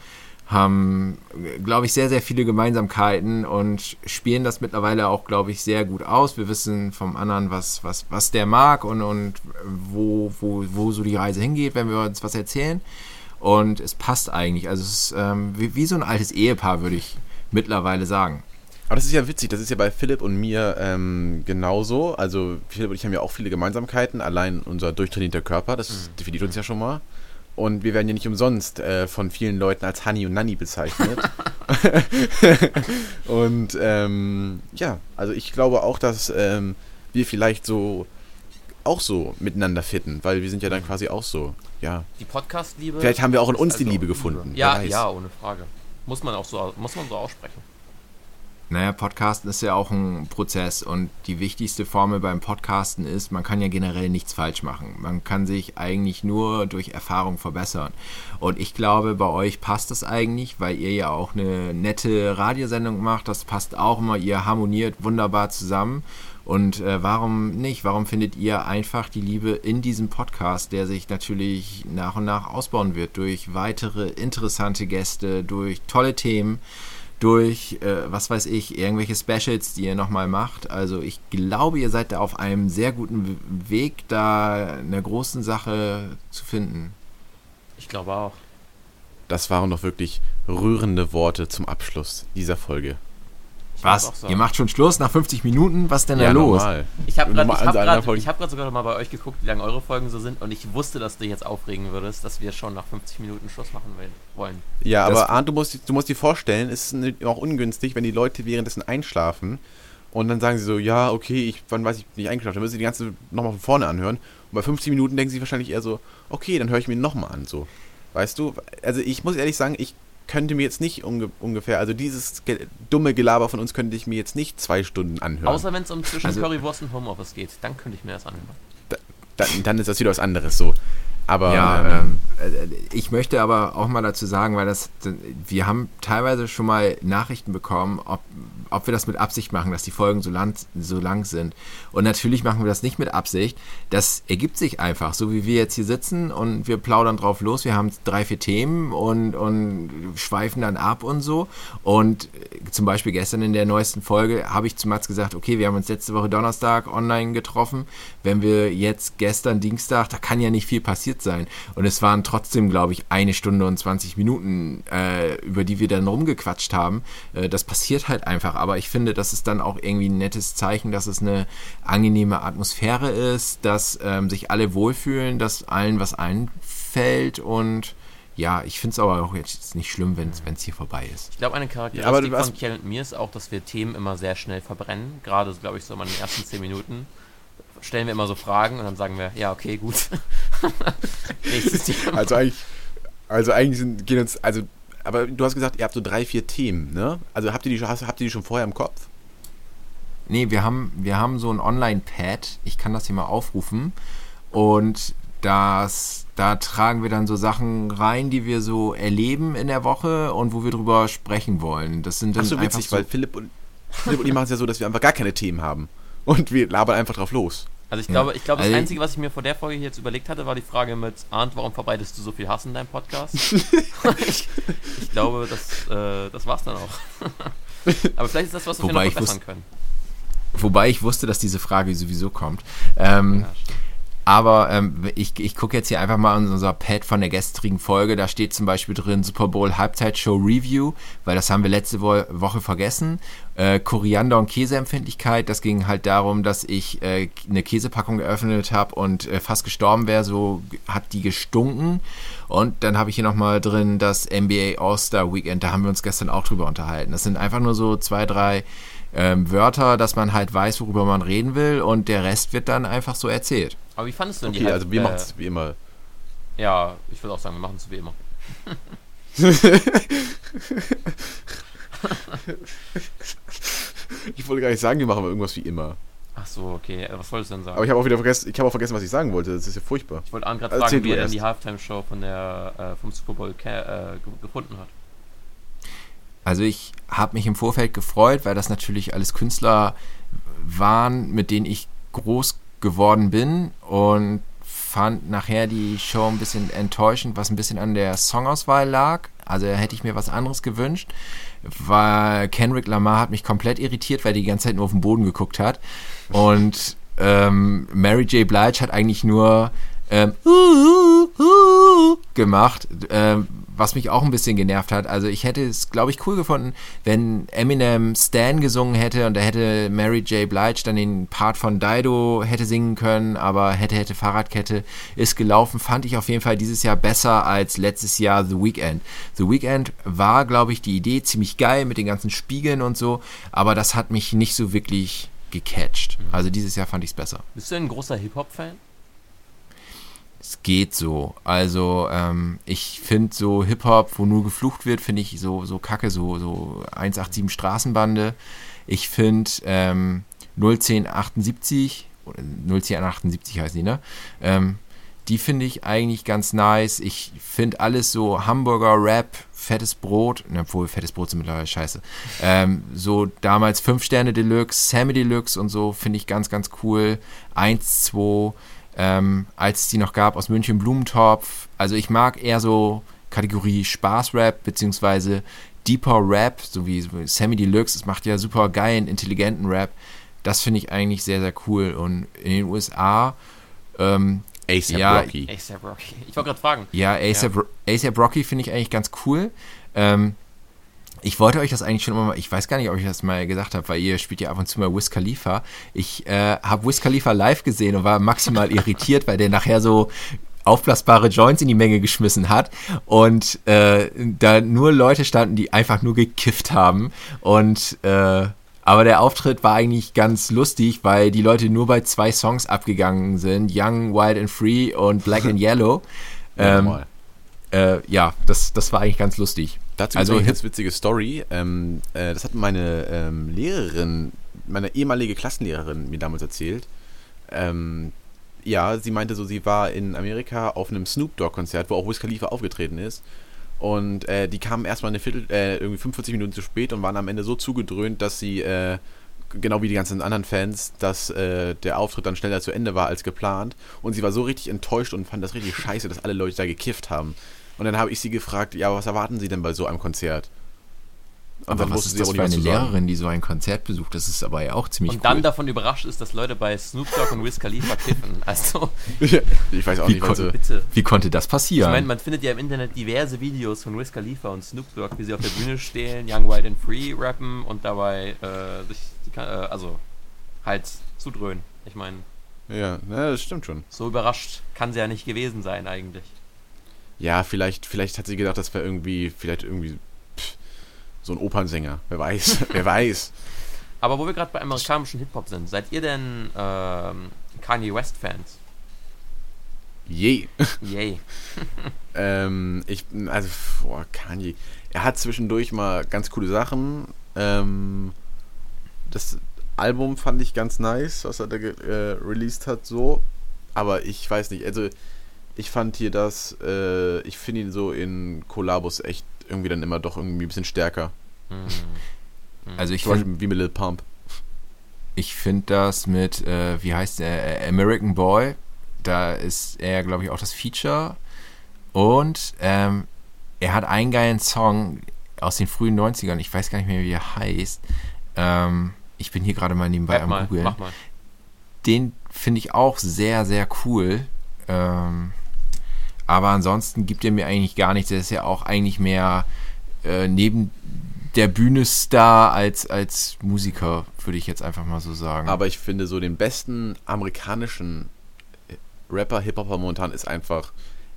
haben, glaube ich, sehr, sehr viele Gemeinsamkeiten und spielen das mittlerweile auch, glaube ich, sehr gut aus. Wir wissen vom anderen, was, was, was der mag und, und wo, wo, wo so die Reise hingeht, wenn wir uns was erzählen. Und es passt eigentlich. Also es ist ähm, wie, wie so ein altes Ehepaar, würde ich mittlerweile sagen. Aber das ist ja witzig, das ist ja bei Philipp und mir ähm, genauso. Also Philipp und ich haben ja auch viele Gemeinsamkeiten, allein unser durchtrainierter Körper, das definiert uns ja schon mal. Und wir werden ja nicht umsonst äh, von vielen Leuten als Honey und Nanny bezeichnet. und ähm, ja, also ich glaube auch, dass ähm, wir vielleicht so auch so miteinander fitten, weil wir sind ja dann quasi auch so, ja. Die Podcast-Liebe. Vielleicht haben wir auch in uns die also Liebe gefunden. Ja, ja, ohne Frage. Muss man auch so, muss man so aussprechen. Naja, Podcasten ist ja auch ein Prozess und die wichtigste Formel beim Podcasten ist, man kann ja generell nichts falsch machen. Man kann sich eigentlich nur durch Erfahrung verbessern. Und ich glaube, bei euch passt das eigentlich, weil ihr ja auch eine nette Radiosendung macht. Das passt auch immer, ihr harmoniert wunderbar zusammen. Und äh, warum nicht? Warum findet ihr einfach die Liebe in diesem Podcast, der sich natürlich nach und nach ausbauen wird durch weitere interessante Gäste, durch tolle Themen? Durch, äh, was weiß ich, irgendwelche Specials, die ihr nochmal macht. Also ich glaube, ihr seid da auf einem sehr guten Weg, da eine große Sache zu finden. Ich glaube auch. Das waren doch wirklich rührende Worte zum Abschluss dieser Folge. Was? Ihr macht schon Schluss nach 50 Minuten? Was denn ja, da los? Normal. Ich habe gerade hab hab sogar noch mal bei euch geguckt, wie lange eure Folgen so sind und ich wusste, dass du jetzt aufregen würdest, dass wir schon nach 50 Minuten Schluss machen wollen. Ja, das aber Arndt, du musst, du musst dir vorstellen, es ist auch ungünstig, wenn die Leute währenddessen einschlafen und dann sagen sie so, ja, okay, ich, wann weiß ich, nicht eingeschlafen, dann müssen sie die ganze nochmal von vorne anhören und bei 50 Minuten denken sie wahrscheinlich eher so, okay, dann höre ich mir nochmal an, so. Weißt du, also ich muss ehrlich sagen, ich könnte mir jetzt nicht unge ungefähr, also dieses ge dumme Gelaber von uns könnte ich mir jetzt nicht zwei Stunden anhören. Außer wenn es um zwischen also, Currywurst und Homeoffice geht, dann könnte ich mir das anhören. Da, dann, dann ist das wieder was anderes so. Aber ja, ähm, ähm, ich möchte aber auch mal dazu sagen, weil das, wir haben teilweise schon mal Nachrichten bekommen, ob, ob wir das mit Absicht machen, dass die Folgen so lang, so lang sind. Und natürlich machen wir das nicht mit Absicht. Das ergibt sich einfach, so wie wir jetzt hier sitzen und wir plaudern drauf los. Wir haben drei, vier Themen und, und schweifen dann ab und so. Und äh, zum Beispiel gestern in der neuesten Folge habe ich zu Mats gesagt, okay, wir haben uns letzte Woche Donnerstag online getroffen. Wenn wir jetzt gestern Dienstag, da kann ja nicht viel passiert sein. Und es waren trotzdem, glaube ich, eine Stunde und 20 Minuten, äh, über die wir dann rumgequatscht haben. Äh, das passiert halt einfach aber ich finde, das ist dann auch irgendwie ein nettes Zeichen, dass es eine angenehme Atmosphäre ist, dass ähm, sich alle wohlfühlen, dass allen was einfällt und ja, ich finde es aber auch jetzt nicht schlimm, wenn es hier vorbei ist. Ich glaube, eine Charakteristik ja, von Kjell und mir ist auch, dass wir Themen immer sehr schnell verbrennen. Gerade, glaube ich, so in den ersten zehn Minuten stellen wir immer so Fragen und dann sagen wir, ja, okay, gut. Nächstes Thema. Also eigentlich, also eigentlich sind, gehen uns, also aber du hast gesagt, ihr habt so drei, vier Themen, ne? Also habt ihr die, habt ihr die schon vorher im Kopf? Nee, wir haben, wir haben so ein Online-Pad. Ich kann das hier mal aufrufen. Und das, da tragen wir dann so Sachen rein, die wir so erleben in der Woche und wo wir drüber sprechen wollen. Das sind dann Ach so witzig, so weil Philipp und, Philipp und ich machen es ja so, dass wir einfach gar keine Themen haben. Und wir labern einfach drauf los. Also ich glaube, ich glaube, das also Einzige, was ich mir vor der Folge jetzt überlegt hatte, war die Frage mit Arndt, warum verbreitest du so viel Hass in deinem Podcast? ich, ich, glaube, das, äh, das war's dann auch. Aber vielleicht ist das was, was wobei wir noch verbessern können. Wobei ich wusste, dass diese Frage sowieso kommt. Ähm, ja, aber ähm, ich, ich gucke jetzt hier einfach mal in unser Pad von der gestrigen Folge. Da steht zum Beispiel drin Super Bowl Halbzeitshow Review, weil das haben wir letzte Wo Woche vergessen. Äh, Koriander und Käseempfindlichkeit. Das ging halt darum, dass ich äh, eine Käsepackung geöffnet habe und äh, fast gestorben wäre. So hat die gestunken. Und dann habe ich hier nochmal drin das NBA All-Star Weekend. Da haben wir uns gestern auch drüber unterhalten. Das sind einfach nur so zwei, drei ähm, Wörter, dass man halt weiß, worüber man reden will. Und der Rest wird dann einfach so erzählt. Aber wie fandest du denn okay, die also wir äh, machen es wie immer. Ja, ich würde auch sagen, wir machen es wie immer. ich wollte gar nicht sagen, wir machen irgendwas wie immer. Ach so, okay. Was wolltest du denn sagen? Aber ich habe auch wieder vergessen, ich habe auch vergessen, was ich sagen wollte. Das ist ja furchtbar. Ich wollte gerade also fragen, wie er denn die Halftime-Show von der äh, vom Super Bowl äh, gefunden hat. Also ich habe mich im Vorfeld gefreut, weil das natürlich alles Künstler waren, mit denen ich groß geworden bin und fand nachher die Show ein bisschen enttäuschend, was ein bisschen an der Songauswahl lag. Also hätte ich mir was anderes gewünscht, weil Kendrick Lamar hat mich komplett irritiert, weil er die ganze Zeit nur auf den Boden geguckt hat. Und ähm, Mary J. Blige hat eigentlich nur ähm, gemacht, ähm, was mich auch ein bisschen genervt hat. Also ich hätte es, glaube ich, cool gefunden, wenn Eminem Stan gesungen hätte und da hätte Mary J. Blige dann den Part von Dido hätte singen können, aber hätte, hätte Fahrradkette ist gelaufen, fand ich auf jeden Fall dieses Jahr besser als letztes Jahr The Weeknd. The Weeknd war, glaube ich, die Idee ziemlich geil mit den ganzen Spiegeln und so, aber das hat mich nicht so wirklich gecatcht. Also dieses Jahr fand ich es besser. Bist du ein großer Hip-Hop-Fan? Es geht so. Also ähm, ich finde so Hip-Hop, wo nur geflucht wird, finde ich so, so kacke, so, so 187 Straßenbande. Ich finde ähm, 01078, 01078 heißt die, ne? Ähm, die finde ich eigentlich ganz nice. Ich finde alles so Hamburger Rap, fettes Brot, obwohl fettes Brot sind mittlerweile scheiße. Ähm, so damals 5 Sterne Deluxe, Sammy Deluxe und so finde ich ganz, ganz cool. 1, 2, ähm, als es die noch gab aus München Blumentopf. Also ich mag eher so Kategorie Spaßrap beziehungsweise Deeper Rap, so wie Sammy Deluxe. Es macht ja super geilen, intelligenten Rap. Das finde ich eigentlich sehr, sehr cool. Und in den USA ähm, ASAP Ja, Rocky. ASAP Rocky. Ich wollte gerade fragen. Ja, ASAP, ASAP Rocky finde ich eigentlich ganz cool. Ähm, ich wollte euch das eigentlich schon immer mal, ich weiß gar nicht, ob ich das mal gesagt habe, weil ihr spielt ja ab und zu mal Wiz Khalifa. Ich äh, habe Wiz Khalifa live gesehen und war maximal irritiert, weil der nachher so aufblasbare Joints in die Menge geschmissen hat und äh, da nur Leute standen, die einfach nur gekifft haben und äh, aber der Auftritt war eigentlich ganz lustig, weil die Leute nur bei zwei Songs abgegangen sind, Young, Wild and Free und Black and Yellow. Ja, Ähm, normal. äh, ja, das, das war eigentlich ganz lustig. Dazu also eine ganz witzige Story. Ähm, äh, das hat meine ähm, Lehrerin, meine ehemalige Klassenlehrerin mir damals erzählt. Ähm, ja, sie meinte so, sie war in Amerika auf einem Snoop Dogg Konzert, wo auch Wiz Khalifa aufgetreten ist. Und äh, die kamen erstmal eine Viertel, äh, irgendwie 45 Minuten zu spät und waren am Ende so zugedröhnt, dass sie, äh, genau wie die ganzen anderen Fans, dass äh, der Auftritt dann schneller zu Ende war als geplant. Und sie war so richtig enttäuscht und fand das richtig scheiße, dass alle Leute da gekifft haben. Und dann habe ich sie gefragt, ja, was erwarten Sie denn bei so einem Konzert? Und Aber dann was ist das auch für eine. Lehrerin, die so ein Konzert besucht? Das ist aber ja auch ziemlich Und dann cool. davon überrascht ist, dass Leute bei Snoop Dogg und Wiz Khalifa kiffen. Also, ich weiß auch Wie nicht, was so. bitte. Wie konnte das Ich passieren? meine, man findet ja im Internet diverse Videos von Wiz Khalifa und Snoop Dogg, wie sie auf der Bühne stehen, Young, Wild and Free rappen und dabei äh, sich, äh, also halt zudröhnen. Ich meine, Ja, ne, das stimmt schon. so überrascht kann sie ja nicht gewesen sein eigentlich. Ja, vielleicht, vielleicht hat sie gedacht, das wäre irgendwie, vielleicht irgendwie pff, so ein Opernsänger. Wer weiß, wer weiß. Aber wo wir gerade bei amerikanischem Hip-Hop sind, seid ihr denn ähm, Kanye West-Fans? Je. Yay. Ähm, ich, also, boah, Kanye. Er hat zwischendurch mal ganz coole Sachen. Ähm, das Album fand ich ganz nice, was er da äh, released hat, so. Aber ich weiß nicht, also, ich fand hier das, äh, ich finde ihn so in Kollabos echt irgendwie dann immer doch irgendwie ein bisschen stärker. Hm. also ich finde wie mit Lil Pump. ich find das mit, äh, wie heißt der, äh, American Boy, da ist er, glaube ich, auch das Feature. Und ähm, er hat einen geilen Song aus den frühen 90ern, ich weiß gar nicht mehr, wie er heißt. Ähm, ich bin hier gerade mal nebenbei Rap am mal, mal. den finde ich auch sehr, sehr cool. Ähm, aber ansonsten gibt er mir eigentlich gar nichts. Er ist ja auch eigentlich mehr äh, neben der Bühne Star als, als Musiker, würde ich jetzt einfach mal so sagen. Aber ich finde so den besten amerikanischen Rapper, Hip-Hopper momentan ist einfach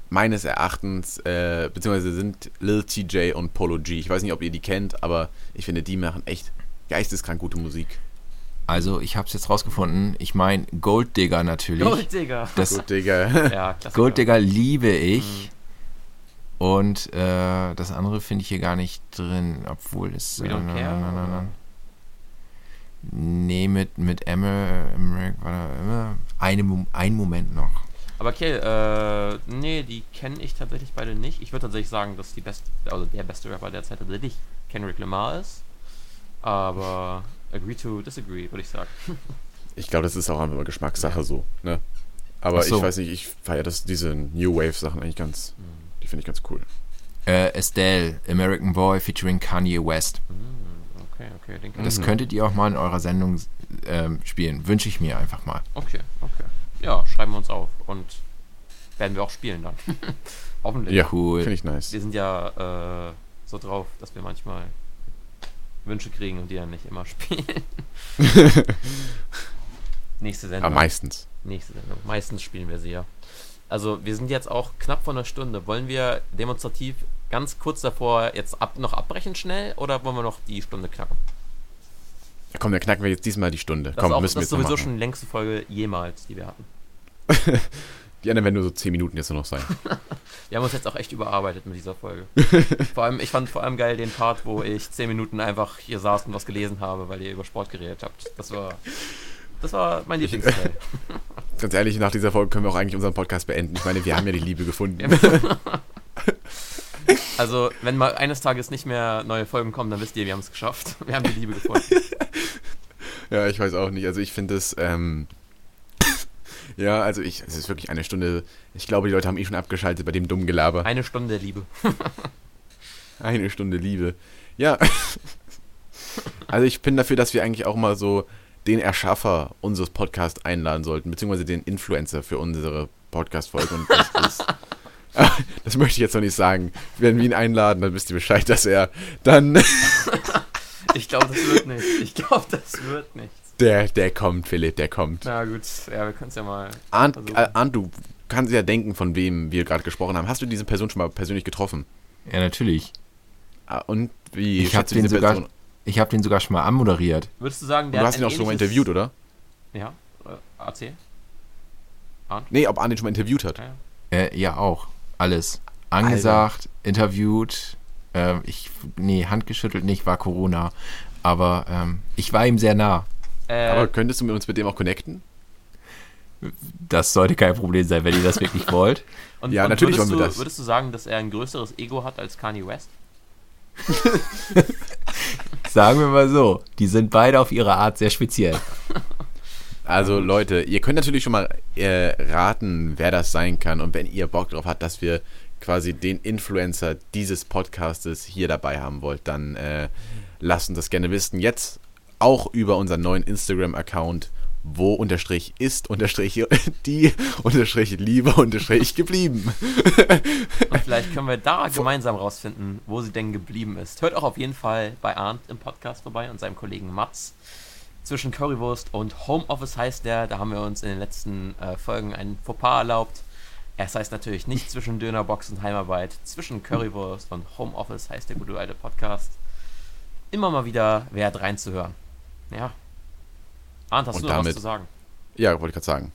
meines Erachtens, äh, beziehungsweise sind Lil TJ und Polo G. Ich weiß nicht, ob ihr die kennt, aber ich finde, die machen echt geisteskrank gute Musik. Also, ich habe es jetzt rausgefunden. Ich meine, Gold Digger natürlich. Gold, Digga. Das Gut, Digga. Ja, Klassiker. Gold Digger liebe ich. Mhm. Und äh, das andere finde ich hier gar nicht drin, obwohl es. We don't äh, care, na, na, na? Nee, mit, mit Emmerich war da immer ein Moment noch. Aber okay, äh, nee, die kenne ich tatsächlich beide nicht. Ich würde tatsächlich sagen, dass die beste, also der beste Rapper derzeit tatsächlich Kendrick Lamar ist. Aber agree to disagree, würde ich sagen. Ich glaube, das ist auch einfach Geschmackssache so, ne? Aber so. ich weiß nicht, ich feiere das, diese New Wave Sachen eigentlich ganz, die finde ich ganz cool. Äh, Estelle, American Boy featuring Kanye West. Hm, okay, okay, den Das ich. könntet ihr auch mal in eurer Sendung ähm, spielen. Wünsche ich mir einfach mal. Okay, okay. Ja, schreiben wir uns auf und werden wir auch spielen dann. Hoffentlich. Ja, Cool. finde ich nice. Wir sind ja äh, so drauf, dass wir manchmal Wünsche kriegen und die dann nicht immer spielen. Nächste Sendung. Aber meistens. Nächste Sendung. Meistens spielen wir sie ja. Also wir sind jetzt auch knapp vor einer Stunde. Wollen wir demonstrativ ganz kurz davor jetzt ab, noch abbrechen schnell oder wollen wir noch die Stunde knacken? Ja, komm, dann knacken wir jetzt diesmal die Stunde. Das, komm, ist, auch, müssen wir das ist jetzt noch sowieso schon die längste Folge jemals, die wir hatten. Die anderen werden nur so 10 Minuten jetzt nur noch sein. Wir haben uns jetzt auch echt überarbeitet mit dieser Folge. vor allem, ich fand vor allem geil den Part, wo ich 10 Minuten einfach hier saß und was gelesen habe, weil ihr über Sport geredet habt. Das war Das war mein Lieblingsteil. Ganz ehrlich, nach dieser Folge können wir auch eigentlich unseren Podcast beenden. Ich meine, wir haben ja die Liebe gefunden. Also, wenn mal eines Tages nicht mehr neue Folgen kommen, dann wisst ihr, wir haben es geschafft. Wir haben die Liebe gefunden. Ja, ich weiß auch nicht. Also ich finde es, ähm, ja, also ich, es ist wirklich eine Stunde. Ich glaube, die Leute haben eh schon abgeschaltet bei dem dummen Gelaber. Eine Stunde Liebe. Eine Stunde Liebe. Ja. Also ich bin dafür, dass wir eigentlich auch mal so den Erschaffer unseres Podcasts einladen sollten, beziehungsweise den Influencer für unsere Podcast-Folge. Und das ist, das möchte ich jetzt noch nicht sagen. Wenn wir ihn einladen, dann wisst ihr Bescheid, dass er dann, Ich glaube, das wird nicht. Ich glaube, das wird nichts. Der, der kommt, Philipp, der kommt. Na gut, ja, wir können es ja mal. Arndt, äh, Arndt, du kannst ja denken, von wem wir gerade gesprochen haben. Hast du diese Person schon mal persönlich getroffen? Ja, natürlich. Ah, Und wie Ich habe schätzt du den, diese sogar- Person? Ich habe den sogar schon mal anmoderiert. Würdest du sagen, Und der du hat hast ihn auch schon mal interviewt, oder? Ja, äh, AC. Nee, ob Arndt ihn schon mal interviewt hat. Ja. Äh, ja, auch. Alles. Angesagt, interviewt. Äh, ich, nee, handgeschüttelt nicht, war Corona. Aber ähm, ich war ihm sehr nah. Äh, Aber könntest du mit uns mit dem auch connecten? Das sollte kein Problem sein, wenn ihr das wirklich wollt. und, ja, und natürlich würdest wollen wir du, das. Würdest du sagen, dass er ein größeres Ego hat als Kanye West? Sagen wir mal so, die sind beide auf ihre Art sehr speziell. Also Leute, ihr könnt natürlich schon mal äh, raten, wer das sein kann. Und wenn ihr Bock drauf habt, dass wir quasi den Influencer dieses Podcastes hier dabei haben wollt, dann äh, lasst uns das gerne wissen. Jetzt auch über unseren neuen Instagram-Account, wo unterstrich ist unterstrich die unterstrich Liebe unterstrich geblieben. Und vielleicht können wir da gemeinsam rausfinden, wo sie denn geblieben ist. Hört auch auf jeden Fall bei Arndt im Podcast vorbei und seinem Kollegen Mats. Zwischen Currywurst und Homeoffice heißt der. Da haben wir uns in den letzten äh, Folgen ein Fauxpas erlaubt. Es heißt natürlich nicht zwischen Dönerbox und Heimarbeit. Zwischen Currywurst und Homeoffice heißt der gute alte Podcast. Immer mal wieder wert reinzuhören. Ja. Arndt, hast Und du noch was damit- zu sagen? Ja, wollte ich gerade sagen.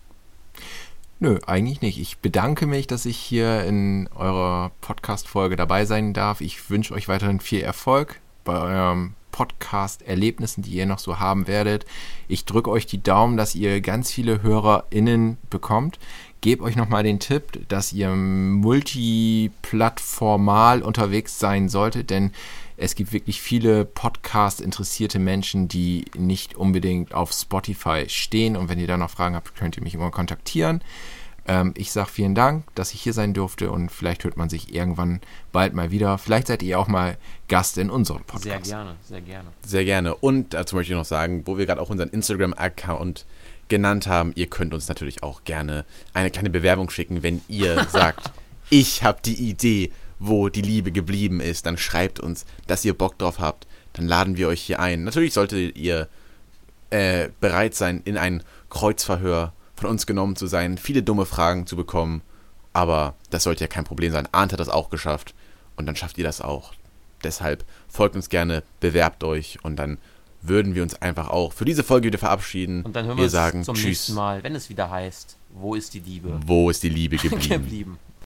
Nö, eigentlich nicht. Ich bedanke mich, dass ich hier in eurer Podcast-Folge dabei sein darf. Ich wünsche euch weiterhin viel Erfolg bei eurem Podcast-Erlebnissen, die ihr noch so haben werdet. Ich drücke euch die Daumen, dass ihr ganz viele HörerInnen bekommt. Gebt euch nochmal den Tipp, dass ihr multiplattformal unterwegs sein solltet, denn es gibt wirklich viele Podcast-interessierte Menschen, die nicht unbedingt auf Spotify stehen. Und wenn ihr da noch Fragen habt, könnt ihr mich immer kontaktieren. Ähm, ich sage vielen Dank, dass ich hier sein durfte und vielleicht hört man sich irgendwann bald mal wieder. Vielleicht seid ihr auch mal Gast in unserem Podcast. Sehr gerne, sehr gerne. Sehr gerne. Und dazu möchte ich noch sagen, wo wir gerade auch unseren Instagram-Account genannt haben, ihr könnt uns natürlich auch gerne eine kleine Bewerbung schicken, wenn ihr sagt, ich habe die Idee, wo die Liebe geblieben ist, dann schreibt uns, dass ihr Bock drauf habt, dann laden wir euch hier ein. Natürlich solltet ihr äh, bereit sein, in ein Kreuzverhör von uns genommen zu sein, viele dumme Fragen zu bekommen, aber das sollte ja kein Problem sein. Arndt hat das auch geschafft und dann schafft ihr das auch. Deshalb folgt uns gerne, bewerbt euch und dann würden wir uns einfach auch für diese Folge wieder verabschieden. Und dann hören wir, wir uns sagen zum Tschüss. nächsten Mal, wenn es wieder heißt, wo ist die Liebe Wo ist die Liebe geblieben? geblieben?